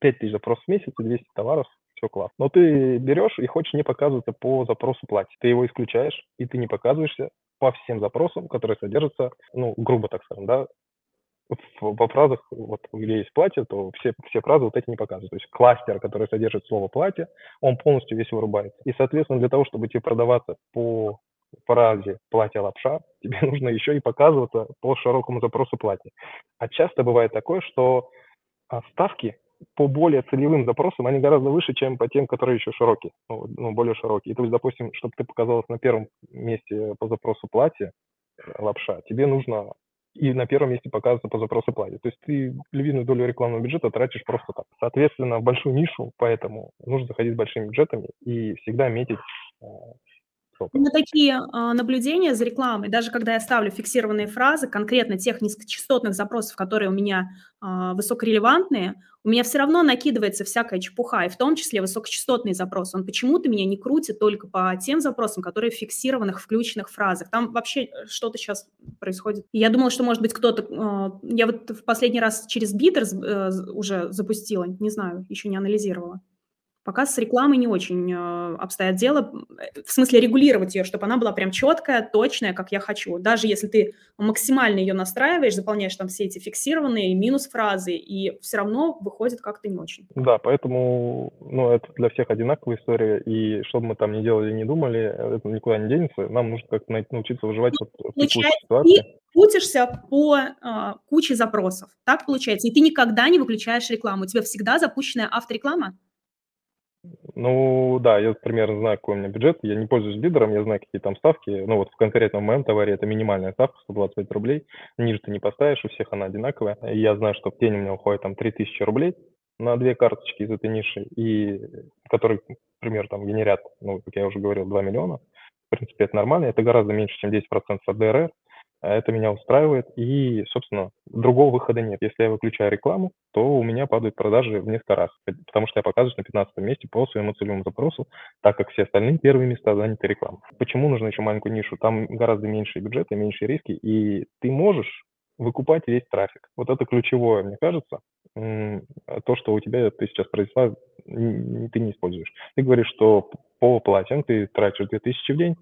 5000 запросов в месяц и 200 товаров, все классно. Но ты берешь и хочешь не показываться по запросу платья. Ты его исключаешь, и ты не показываешься по всем запросам, которые содержатся, ну, грубо так скажем, да, в, во фразах, вот где есть платье, то все, все фразы вот эти не показывают. То есть кластер, который содержит слово платье, он полностью весь вырубается. И, соответственно, для того, чтобы тебе продаваться по фразе платье лапша, тебе нужно еще и показываться по широкому запросу платья. А часто бывает такое, что а, ставки по более целевым запросам, они гораздо выше, чем по тем, которые еще широкие, ну, ну, более широкие. То есть, допустим, чтобы ты показалась на первом месте по запросу платья, э, лапша, тебе нужно и на первом месте показываться по запросу платья. То есть ты львиную долю рекламного бюджета тратишь просто так. Соответственно, большую нишу, поэтому нужно заходить с большими бюджетами и всегда метить э, У меня такие а, наблюдения за рекламой, даже когда я ставлю фиксированные фразы, конкретно тех низкочастотных запросов, которые у меня а, высокорелевантные, у меня все равно накидывается всякая чепуха, и в том числе высокочастотный запрос. Он почему-то меня не крутит только по тем запросам, которые в фиксированных, включенных фразах. Там вообще э, что-то сейчас происходит. Я думала, что, может быть, кто-то... а, Я вот в последний раз через Бидер уже запустила, не знаю, еще не анализировала. Пока с рекламой не очень э, обстоят дело, э, в смысле регулировать ее, чтобы она была прям четкая, точная, как я хочу. Даже если ты максимально ее настраиваешь, заполняешь там все эти фиксированные минус-фразы, и все равно выходит как-то не очень. Да, поэтому, ну, это для всех одинаковая история, и что бы мы там ни делали, не думали, это никуда не денется. Нам нужно как-то научиться выживать вот в текущей ситуации. ты крутишься по а, куче запросов. Так получается. И ты никогда не выключаешь рекламу. У тебя всегда запущенная автореклама. Ну, да, я примерно знаю, какой у меня бюджет. Я не пользуюсь бидером, я знаю, какие там ставки. Ну, вот в конкретном моем товаре это минимальная ставка, 125 рублей. Ниже ты не поставишь, у всех она одинаковая. Я знаю, что в день у меня уходит там 3000 рублей на две карточки из этой ниши, и которые, например, там генерят, ну, как я уже говорил, 2 миллиона. В принципе, это нормально. Это гораздо меньше, чем 10% от ДРР. А Это меня устраивает, и, собственно, другого выхода нет. Если я выключаю рекламу, то у меня падают продажи в несколько раз, потому что я показываюсь на 15 месте по своему целевому запросу, так как все остальные первые места заняты рекламой. Почему нужно еще маленькую нишу? Там гораздо меньше бюджета, меньше риски, и ты можешь выкупать весь трафик. Вот это ключевое, мне кажется, то, что у тебя ты сейчас произвела, н- ты не используешь. Ты говоришь, что по платьям ты тратишь 2000 в день,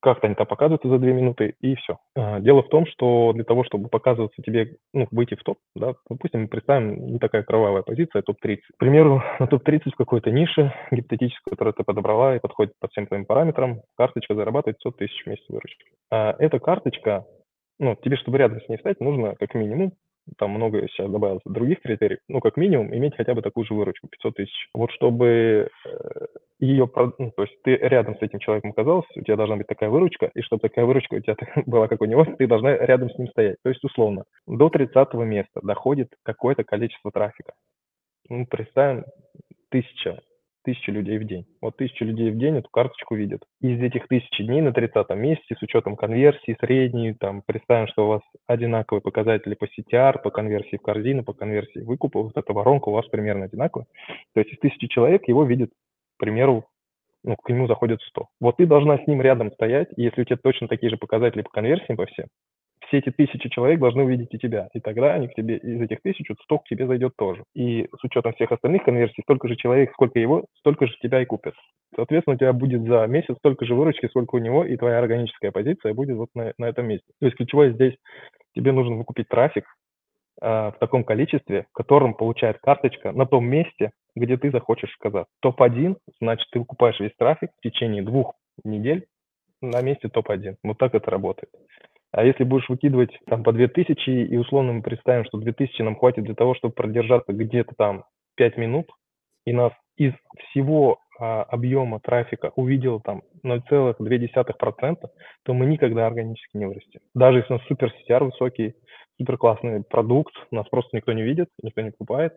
как-то они там показываются за две минуты, и все. Дело в том, что для того, чтобы показываться тебе, ну, выйти в топ, да, допустим, представим, не такая кровавая позиция, топ-30. К примеру, на топ-30 в какой-то нише гипотетической, которую ты подобрала и подходит по всем твоим параметрам, карточка зарабатывает 100 тысяч в месяц выручки. А эта карточка, ну, тебе, чтобы рядом с ней встать, нужно как минимум там много сейчас добавилось других критериев, ну, как минимум, иметь хотя бы такую же выручку, 500 тысяч. Вот чтобы ее, ну, то есть ты рядом с этим человеком оказался, у тебя должна быть такая выручка, и чтобы такая выручка у тебя была, как у него, ты должна рядом с ним стоять. То есть, условно, до 30 места доходит какое-то количество трафика. Ну, представим, тысяча тысячи людей в день. Вот тысяча людей в день эту карточку видят. Из этих тысячи дней на 30 месте с учетом конверсии средней, там, представим, что у вас одинаковые показатели по CTR, по конверсии в корзину, по конверсии выкупа, вот эта воронка у вас примерно одинаковая. То есть из тысячи человек его видят, к примеру, ну, к нему заходит 100. Вот ты должна с ним рядом стоять, и если у тебя точно такие же показатели по конверсии по всем, все эти тысячи человек должны увидеть и тебя. И тогда они к тебе, из этих тысяч, вот 100 к тебе зайдет тоже. И с учетом всех остальных конверсий, столько же человек, сколько его, столько же тебя и купят. Соответственно, у тебя будет за месяц столько же выручки, сколько у него, и твоя органическая позиция будет вот на, на этом месте. То есть ключевое здесь, тебе нужно выкупить трафик, в таком количестве, в котором получает карточка на том месте, где ты захочешь сказать. Топ-1, значит, ты выкупаешь весь трафик в течение двух недель на месте топ-1. Вот так это работает. А если будешь выкидывать там по 2000, и условно мы представим, что 2000 нам хватит для того, чтобы продержаться где-то там 5 минут, и нас из всего а, объема трафика увидел там 0,2%, то мы никогда органически не вырастем. Даже если у нас супер CTR высокий, супер классный продукт, нас просто никто не видит, никто не покупает,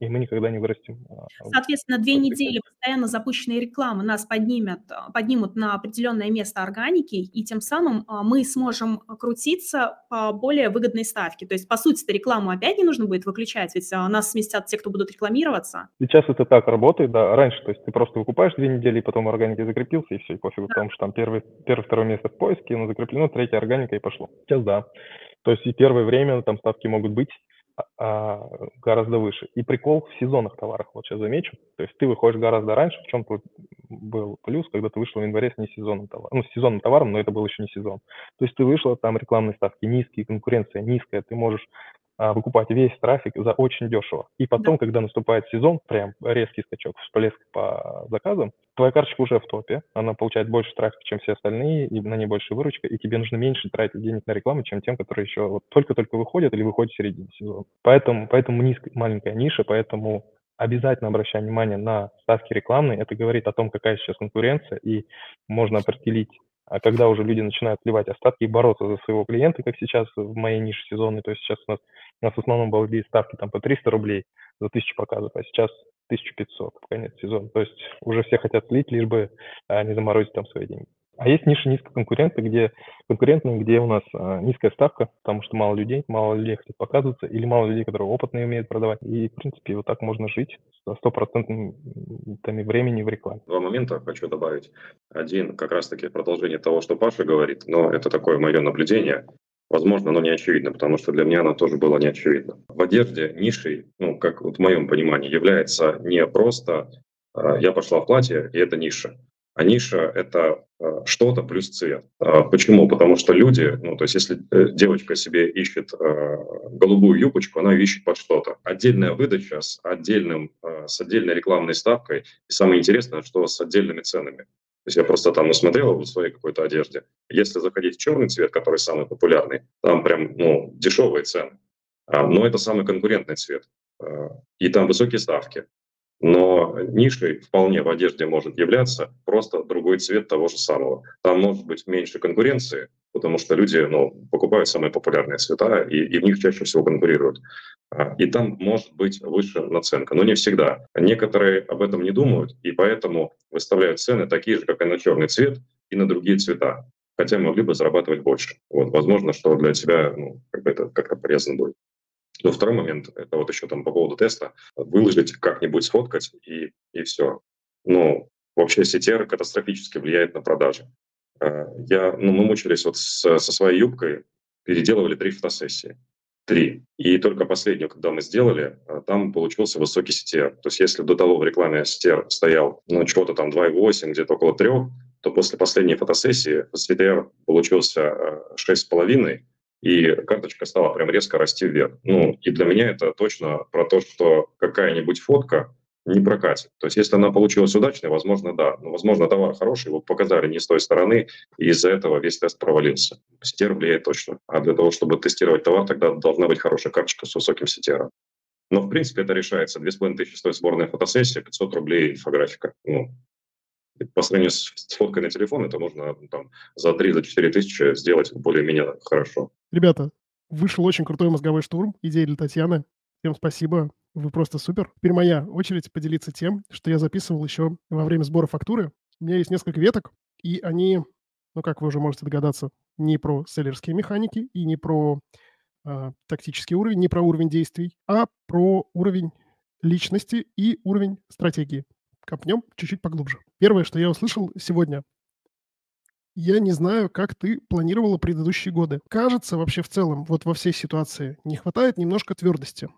и мы никогда не вырастем. А, Соответственно, две недели постоянно запущенной рекламы нас поднимет, а, поднимут на определенное место органики, и тем самым а, мы сможем крутиться по более выгодной ставке. То есть, по сути, -то, рекламу опять не нужно будет выключать, ведь нас сместят те, кто будут рекламироваться. Сейчас это так работает, да. Раньше, то есть ты просто выкупаешь две недели, и потом органики закрепился, и все, и пофигу, да. потому что там первый, первое, второе место в поиске, оно закреплено, третья органика, и пошло. Сейчас да. То есть и первое время там ставки могут быть, а, гораздо выше. И прикол в сезонных товарах, вот сейчас замечу. То есть ты выходишь гораздо раньше, в чем был плюс, когда ты вышел в январе с несезонным товаром. Ну, с сезонным товаром, но это был еще не сезон. То есть ты вышла, там рекламные ставки низкие, конкуренция низкая, ты можешь выкупать весь трафик за очень дешево. И потом, да. когда наступает сезон, прям резкий скачок, всплеск по заказам, твоя карточка уже в топе, она получает больше трафика, чем все остальные, и на ней больше выручка, и тебе нужно меньше тратить денег на рекламу, чем тем, которые еще вот только-только выходят или выходят в середине сезона. Поэтому, поэтому низкая, маленькая ниша, поэтому обязательно обращай внимание на ставки рекламные. Это говорит о том, какая сейчас конкуренция, и можно определить а когда уже люди начинают сливать остатки и бороться за своего клиента, как сейчас в моей нише сезонной, то есть сейчас у нас, у нас в основном были ставки там по 300 рублей за 1000 показов, а сейчас 1500 в конец сезона. То есть уже все хотят слить, лишь бы а, не заморозить там свои деньги. А есть ниши низкоконкурентные, где конкурентные, где у нас а, низкая ставка, потому что мало людей, мало людей хотят показываться, или мало людей, которые опытные умеют продавать. И, в принципе, вот так можно жить со стопроцентным времени в рекламе. Два момента хочу добавить. Один как раз-таки продолжение того, что Паша говорит, но это такое мое наблюдение. Возможно, оно не очевидно, потому что для меня оно тоже было не очевидно. В одежде нишей, ну, как вот в моем понимании, является не просто э, «я пошла в платье, и это ниша», а ниша — это э, что-то плюс цвет. А почему? Потому что люди, ну, то есть если э, девочка себе ищет э, голубую юбочку, она ищет под что-то. Отдельная выдача с, отдельным, с отдельной рекламной ставкой. И самое интересное, что с отдельными ценами. То есть я просто там насмотрел в своей какой-то одежде. Если заходить в черный цвет, который самый популярный, там прям ну, дешевые цены. А, но это самый конкурентный цвет. И там высокие ставки. Но нишей вполне в одежде может являться просто другой цвет того же самого. Там может быть меньше конкуренции, потому что люди ну, покупают самые популярные цвета и, и в них чаще всего конкурируют. А, и там может быть выше наценка, но не всегда. Некоторые об этом не думают, и поэтому выставляют цены такие же, как и на черный цвет, и на другие цвета хотя могли бы зарабатывать больше. Вот, возможно, что для тебя ну, как бы это как-то полезно будет. Но второй момент, это вот еще там по поводу теста, выложить, как-нибудь сфоткать и, и все. Ну, вообще CTR катастрофически влияет на продажи. Э, я, ну, мы мучились вот с, со своей юбкой, переделывали три фотосессии. Три. И только последнюю, когда мы сделали, э, там получился высокий CTR. То есть если до того в рекламе CTR стоял, ну, что-то там 2,8, где-то около 3, то после последней фотосессии CTR получился 6,5, э, и карточка стала прям резко расти вверх. Ну, и для меня это точно про то, что какая-нибудь фотка не прокатит. То есть если она получилась удачной, возможно, да. Но, возможно, товар хороший, его показали не с той стороны, и из-за этого весь тест провалился. CTR влияет точно. А для того, чтобы тестировать товар, тогда должна быть хорошая карточка с высоким CTR. Но, в принципе, это решается. 2500 стоит сборная фотосессия, 500 рублей инфографика. Ну, по сравнению с, фоткой на телефон, это можно ну, там, за 3-4 тысячи сделать более-менее хорошо. Ребята, вышел очень крутой мозговой штурм. Идея для Татьяны. Всем спасибо. Вы просто супер. Теперь моя очередь поделиться тем, что я записывал еще во время сбора фактуры. У меня есть несколько веток, и они, ну, как вы уже можете догадаться, не про селлерские механики и не про э, тактический уровень, не про уровень действий, а про уровень личности и уровень стратегии копнем чуть-чуть поглубже. Первое, что я услышал сегодня, я не знаю, как ты планировала предыдущие годы. Кажется, вообще в целом, вот во всей ситуации, не хватает немножко твердости.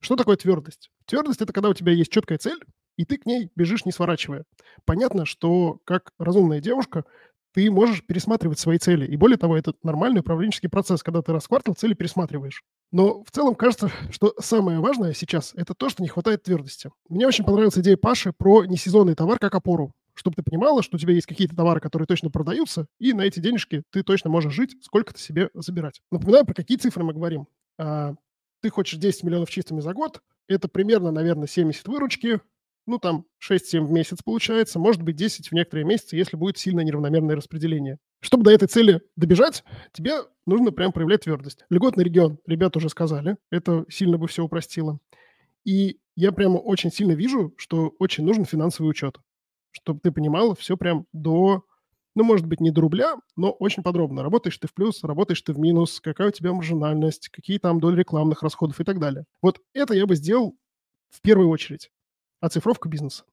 Что такое твердость? Твердость – это когда у тебя есть четкая цель, и ты к ней бежишь, не сворачивая. Понятно, что как разумная девушка, ты можешь пересматривать свои цели. И более того, это нормальный управленческий процесс, когда ты раз квартал цели пересматриваешь. Но в целом кажется, что самое важное сейчас – это то, что не хватает твердости. Мне очень понравилась идея Паши про несезонный товар как опору чтобы ты понимала, что у тебя есть какие-то товары, которые точно продаются, и на эти денежки ты точно можешь жить, сколько ты себе забирать. Напоминаю, про какие цифры мы говорим. А, ты хочешь 10 миллионов чистыми за год, это примерно, наверное, 70 выручки, ну, там 6-7 в месяц получается, может быть 10 в некоторые месяцы, если будет сильно неравномерное распределение. Чтобы до этой цели добежать, тебе нужно прям проявлять твердость. Льготный регион, ребята уже сказали, это сильно бы все упростило. И я прямо очень сильно вижу, что очень нужен финансовый учет чтобы ты понимал все прям до, ну, может быть, не до рубля, но очень подробно. Работаешь ты в плюс, работаешь ты в минус, какая у тебя маржинальность, какие там доли рекламных расходов и так далее. Вот это я бы сделал в первую очередь. Оцифровка бизнеса.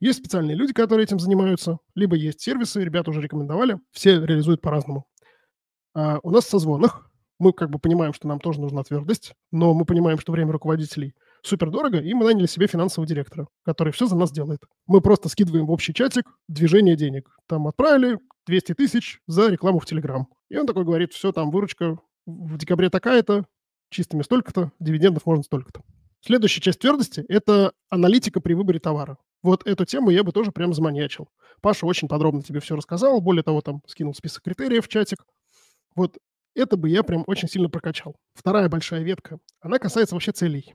Есть специальные люди, которые этим занимаются, либо есть сервисы, ребята уже рекомендовали, все реализуют по-разному. А у нас в созвонах мы как бы понимаем, что нам тоже нужна твердость, но мы понимаем, что время руководителей супер дорого, и мы наняли себе финансового директора, который все за нас делает. Мы просто скидываем в общий чатик движение денег. Там отправили 200 тысяч за рекламу в Телеграм. И он такой говорит, все, там выручка в декабре такая-то, чистыми столько-то, дивидендов можно столько-то. Следующая часть твердости – это аналитика при выборе товара. Вот эту тему я бы тоже прям заманьячил. Паша очень подробно тебе все рассказал, более того, там скинул список критериев в чатик. Вот это бы я прям очень сильно прокачал. Вторая большая ветка, она касается вообще целей.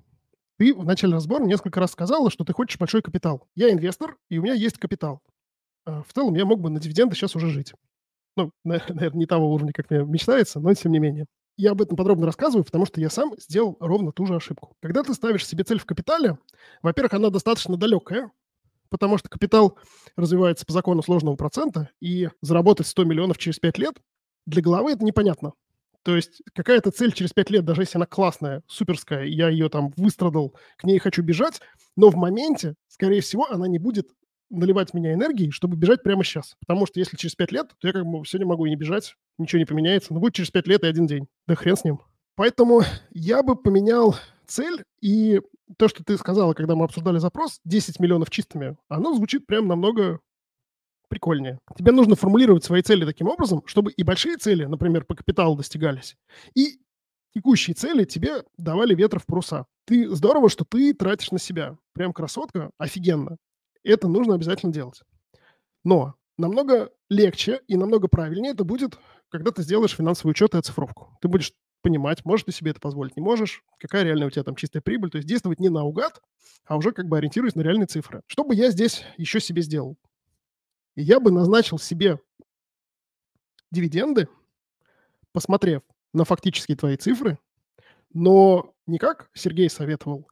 Ты в начале разбора несколько раз сказала, что ты хочешь большой капитал. Я инвестор, и у меня есть капитал. А, в целом я мог бы на дивиденды сейчас уже жить. Ну, наверное, не того уровня, как мне мечтается, но тем не менее. Я об этом подробно рассказываю, потому что я сам сделал ровно ту же ошибку. Когда ты ставишь себе цель в капитале, во-первых, она достаточно далекая, потому что капитал развивается по закону сложного процента, и заработать 100 миллионов через 5 лет для головы это непонятно. То есть какая-то цель через пять лет, даже если она классная, суперская, я ее там выстрадал, к ней хочу бежать, но в моменте, скорее всего, она не будет наливать меня энергией, чтобы бежать прямо сейчас. Потому что если через пять лет, то я как бы сегодня могу и не бежать, ничего не поменяется. Но будет через пять лет и один день. Да хрен с ним. Поэтому я бы поменял цель, и то, что ты сказала, когда мы обсуждали запрос, 10 миллионов чистыми, оно звучит прям намного прикольнее. Тебе нужно формулировать свои цели таким образом, чтобы и большие цели, например, по капиталу достигались, и текущие цели тебе давали ветра в паруса. Ты здорово, что ты тратишь на себя. Прям красотка, офигенно. Это нужно обязательно делать. Но намного легче и намного правильнее это будет, когда ты сделаешь финансовый учет и оцифровку. Ты будешь понимать, можешь ты себе это позволить, не можешь, какая реальная у тебя там чистая прибыль. То есть действовать не наугад, а уже как бы ориентируясь на реальные цифры. Что бы я здесь еще себе сделал? Я бы назначил себе дивиденды, посмотрев на фактические твои цифры, но не как Сергей советовал,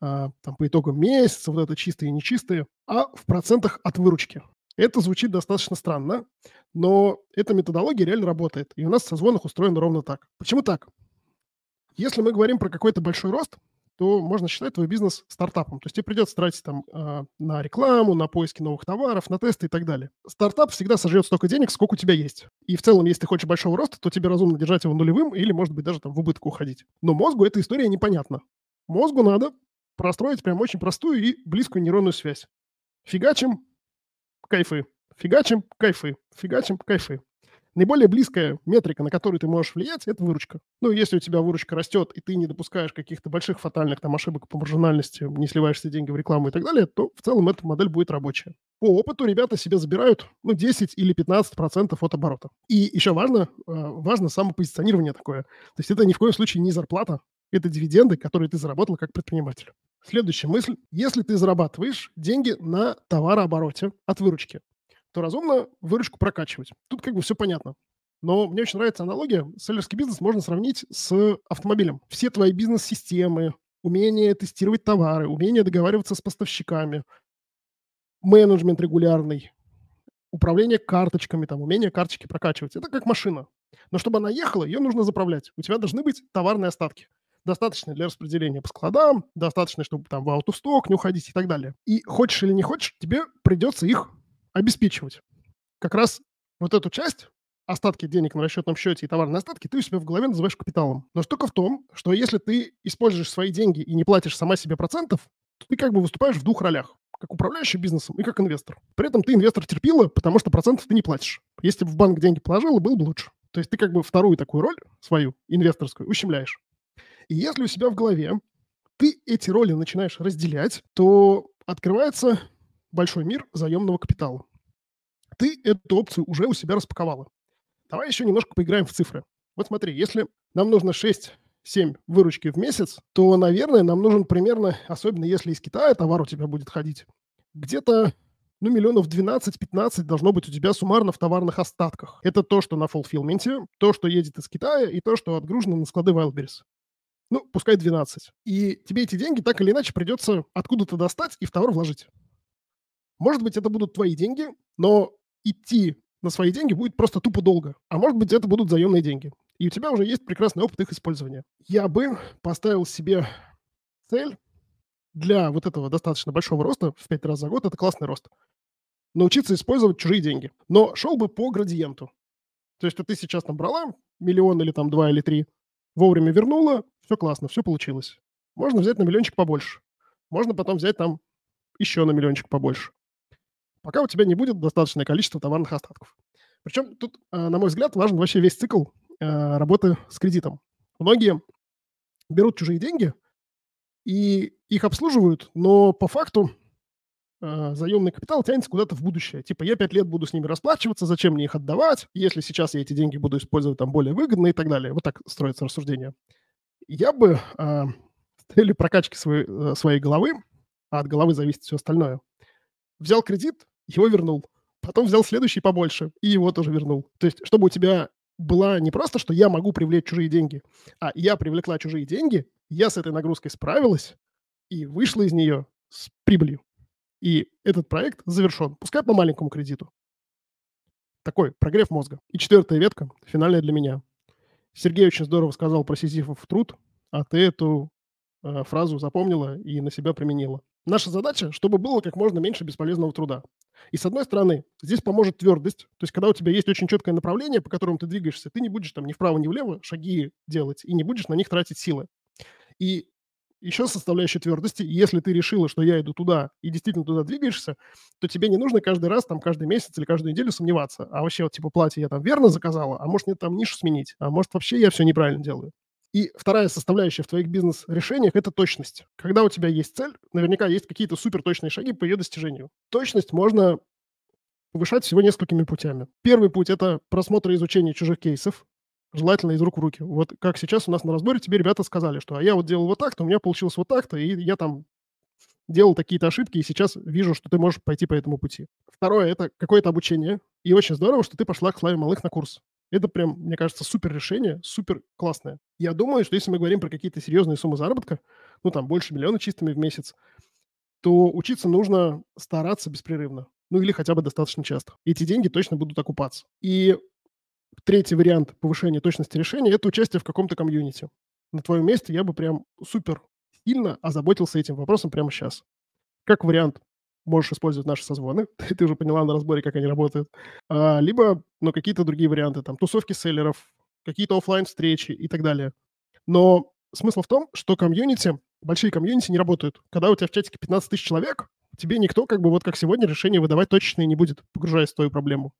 там, по итогам месяца, вот это чистые и нечистые, а в процентах от выручки. Это звучит достаточно странно, но эта методология реально работает. И у нас в созвонах устроено ровно так. Почему так? Если мы говорим про какой-то большой рост, то можно считать твой бизнес стартапом. То есть тебе придется тратить там э, на рекламу, на поиски новых товаров, на тесты и так далее. Стартап всегда сожрет столько денег, сколько у тебя есть. И в целом, если ты хочешь большого роста, то тебе разумно держать его нулевым или, может быть, даже там в убытку уходить. Но мозгу эта история непонятна. Мозгу надо простроить прям очень простую и близкую нейронную связь. Фигачим – кайфы. Фигачим – кайфы. Фигачим – кайфы. Наиболее близкая метрика, на которую ты можешь влиять, это выручка. Ну, если у тебя выручка растет, и ты не допускаешь каких-то больших фатальных там ошибок по маржинальности, не сливаешь все деньги в рекламу и так далее, то в целом эта модель будет рабочая. По опыту ребята себе забирают ну, 10 или 15 процентов от оборота. И еще важно, э, важно самопозиционирование такое. То есть это ни в коем случае не зарплата, это дивиденды, которые ты заработал как предприниматель. Следующая мысль. Если ты зарабатываешь деньги на товарообороте от выручки, то разумно выручку прокачивать. Тут как бы все понятно. Но мне очень нравится аналогия. Селлерский бизнес можно сравнить с автомобилем. Все твои бизнес-системы, умение тестировать товары, умение договариваться с поставщиками, менеджмент регулярный, управление карточками, там, умение карточки прокачивать. Это как машина. Но чтобы она ехала, ее нужно заправлять. У тебя должны быть товарные остатки. Достаточно для распределения по складам, достаточно, чтобы там в аутосток не уходить и так далее. И хочешь или не хочешь, тебе придется их обеспечивать. Как раз вот эту часть, остатки денег на расчетном счете и товарные остатки, ты у себя в голове называешь капиталом. Но штука в том, что если ты используешь свои деньги и не платишь сама себе процентов, то ты как бы выступаешь в двух ролях. как управляющий бизнесом и как инвестор. При этом ты инвестор терпила, потому что процентов ты не платишь. Если бы в банк деньги положила, было бы лучше. То есть ты как бы вторую такую роль свою, инвесторскую, ущемляешь. И если у себя в голове ты эти роли начинаешь разделять, то открывается большой мир заемного капитала. Ты эту опцию уже у себя распаковала. Давай еще немножко поиграем в цифры. Вот смотри, если нам нужно 6 7 выручки в месяц, то, наверное, нам нужен примерно, особенно если из Китая товар у тебя будет ходить, где-то ну, миллионов 12-15 должно быть у тебя суммарно в товарных остатках. Это то, что на фулфилменте, то, что едет из Китая, и то, что отгружено на склады Wildberries. Ну, пускай 12. И тебе эти деньги так или иначе придется откуда-то достать и в товар вложить. Может быть, это будут твои деньги, но идти на свои деньги будет просто тупо долго. А может быть, это будут заемные деньги и у тебя уже есть прекрасный опыт их использования. Я бы поставил себе цель для вот этого достаточно большого роста в 5 раз за год, это классный рост, научиться использовать чужие деньги. Но шел бы по градиенту. То есть, ты сейчас там брала миллион или там два или три, вовремя вернула, все классно, все получилось. Можно взять на миллиончик побольше. Можно потом взять там еще на миллиончик побольше. Пока у тебя не будет достаточное количество товарных остатков. Причем тут, э, на мой взгляд, важен вообще весь цикл э, работы с кредитом. Многие берут чужие деньги и их обслуживают, но по факту э, заемный капитал тянется куда-то в будущее. Типа я пять лет буду с ними расплачиваться, зачем мне их отдавать, если сейчас я эти деньги буду использовать там более выгодно и так далее. Вот так строится рассуждение. Я бы э, с прокачки своей, своей головы, а от головы зависит все остальное, взял кредит, его вернул. Потом взял следующий побольше и его тоже вернул. То есть, чтобы у тебя была не просто, что я могу привлечь чужие деньги, а я привлекла чужие деньги, я с этой нагрузкой справилась и вышла из нее с прибылью. И этот проект завершен, пускай по маленькому кредиту. Такой прогрев мозга. И четвертая ветка, финальная для меня. Сергей очень здорово сказал про Сизифов труд, а ты эту э, фразу запомнила и на себя применила. Наша задача, чтобы было как можно меньше бесполезного труда. И с одной стороны, здесь поможет твердость. То есть, когда у тебя есть очень четкое направление, по которому ты двигаешься, ты не будешь там ни вправо, ни влево шаги делать и не будешь на них тратить силы. И еще составляющая твердости, если ты решила, что я иду туда и действительно туда двигаешься, то тебе не нужно каждый раз, там, каждый месяц или каждую неделю сомневаться. А вообще, вот, типа, платье я там верно заказала, а может, мне там нишу сменить, а может, вообще я все неправильно делаю. И вторая составляющая в твоих бизнес-решениях – это точность. Когда у тебя есть цель, наверняка есть какие-то суперточные шаги по ее достижению. Точность можно повышать всего несколькими путями. Первый путь – это просмотр и изучение чужих кейсов, желательно из рук в руки. Вот как сейчас у нас на разборе тебе ребята сказали, что а я вот делал вот так-то, у меня получилось вот так-то, и я там делал такие-то ошибки, и сейчас вижу, что ты можешь пойти по этому пути. Второе – это какое-то обучение. И очень здорово, что ты пошла к Славе Малых на курс. Это прям, мне кажется, супер решение, супер классное. Я думаю, что если мы говорим про какие-то серьезные суммы заработка, ну там больше миллиона чистыми в месяц, то учиться нужно стараться беспрерывно. Ну или хотя бы достаточно часто. Эти деньги точно будут окупаться. И третий вариант повышения точности решения – это участие в каком-то комьюнити. На твоем месте я бы прям супер сильно озаботился этим вопросом прямо сейчас. Как вариант, можешь использовать наши созвоны, ты уже поняла на разборе, как они работают, а, либо ну, какие-то другие варианты, там, тусовки селлеров, какие-то офлайн встречи и так далее. Но смысл в том, что комьюнити, большие комьюнити не работают. Когда у тебя в чатике 15 тысяч человек, тебе никто, как бы вот как сегодня, решение выдавать точечные не будет, погружаясь в твою проблему.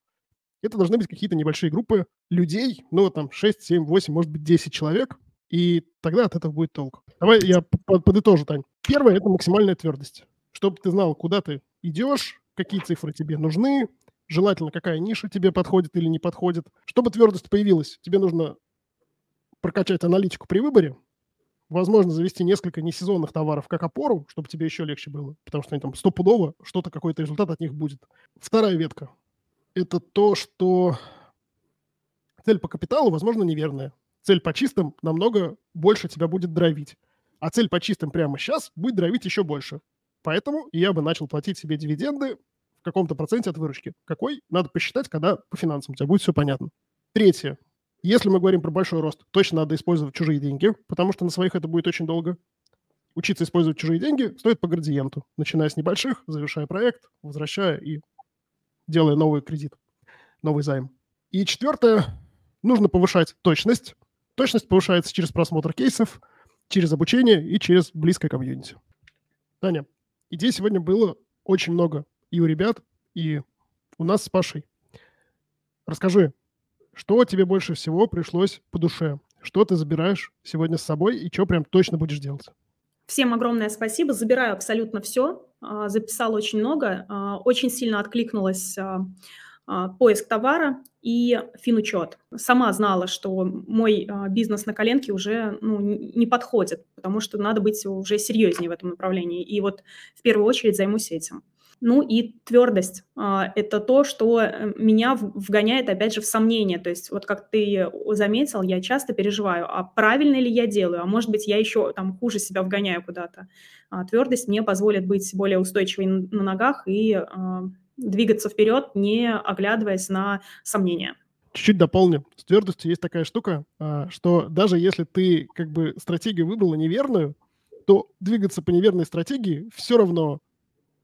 Это должны быть какие-то небольшие группы людей, ну, там, 6, 7, 8, может быть, 10 человек, и тогда от этого будет толк. Давай я подытожу, Тань. Первое – это максимальная твердость чтобы ты знал, куда ты идешь, какие цифры тебе нужны, желательно, какая ниша тебе подходит или не подходит. Чтобы твердость появилась, тебе нужно прокачать аналитику при выборе, возможно, завести несколько несезонных товаров как опору, чтобы тебе еще легче было, потому что они там стопудово, что-то, какой-то результат от них будет. Вторая ветка – это то, что цель по капиталу, возможно, неверная. Цель по чистым намного больше тебя будет драйвить. А цель по чистым прямо сейчас будет драйвить еще больше. Поэтому я бы начал платить себе дивиденды в каком-то проценте от выручки. Какой? Надо посчитать, когда по финансам. У тебя будет все понятно. Третье. Если мы говорим про большой рост, точно надо использовать чужие деньги, потому что на своих это будет очень долго. Учиться использовать чужие деньги стоит по градиенту, начиная с небольших, завершая проект, возвращая и делая новый кредит, новый займ. И четвертое, нужно повышать точность. Точность повышается через просмотр кейсов, через обучение и через близкое комьюнити. Таня, Идей сегодня было очень много и у ребят, и у нас с Пашей. Расскажи, что тебе больше всего пришлось по душе? Что ты забираешь сегодня с собой и что прям точно будешь делать? Всем огромное спасибо. Забираю абсолютно все. А, записала очень много. А, очень сильно откликнулась а, поиск товара и финучет. Сама знала, что мой бизнес на коленке уже ну, не подходит, потому что надо быть уже серьезнее в этом направлении. И вот в первую очередь займусь этим. Ну и твердость а, – это то, что э, меня вгоняет, опять же, в сомнение. То есть вот как ты заметил, я часто переживаю, а правильно ли я делаю, а может быть, я еще там хуже себя вгоняю куда-то. А твердость мне позволит быть более устойчивой на ногах и а, двигаться вперед, не оглядываясь на сомнения. Чуть-чуть дополню. С твердостью есть такая штука, что даже если ты как бы стратегию выбрала неверную, то двигаться по неверной стратегии все равно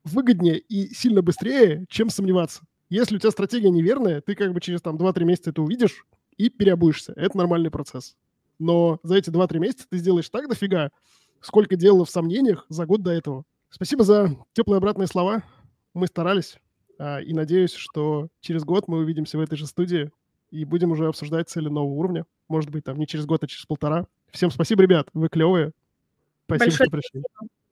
выгоднее и сильно быстрее, чем сомневаться. Если у тебя стратегия неверная, ты как бы через там 2-3 месяца это увидишь и переобуешься. Это нормальный процесс. Но за эти 2-3 месяца ты сделаешь так дофига, сколько делала в сомнениях за год до этого. Спасибо за теплые обратные слова. Мы старались. А, и надеюсь, что через год мы увидимся в этой же студии и будем уже обсуждать цели нового уровня. Может быть, там не через год, а через полтора. Всем спасибо, ребят. Вы клевые. Спасибо, Большое что пришли. Спасибо.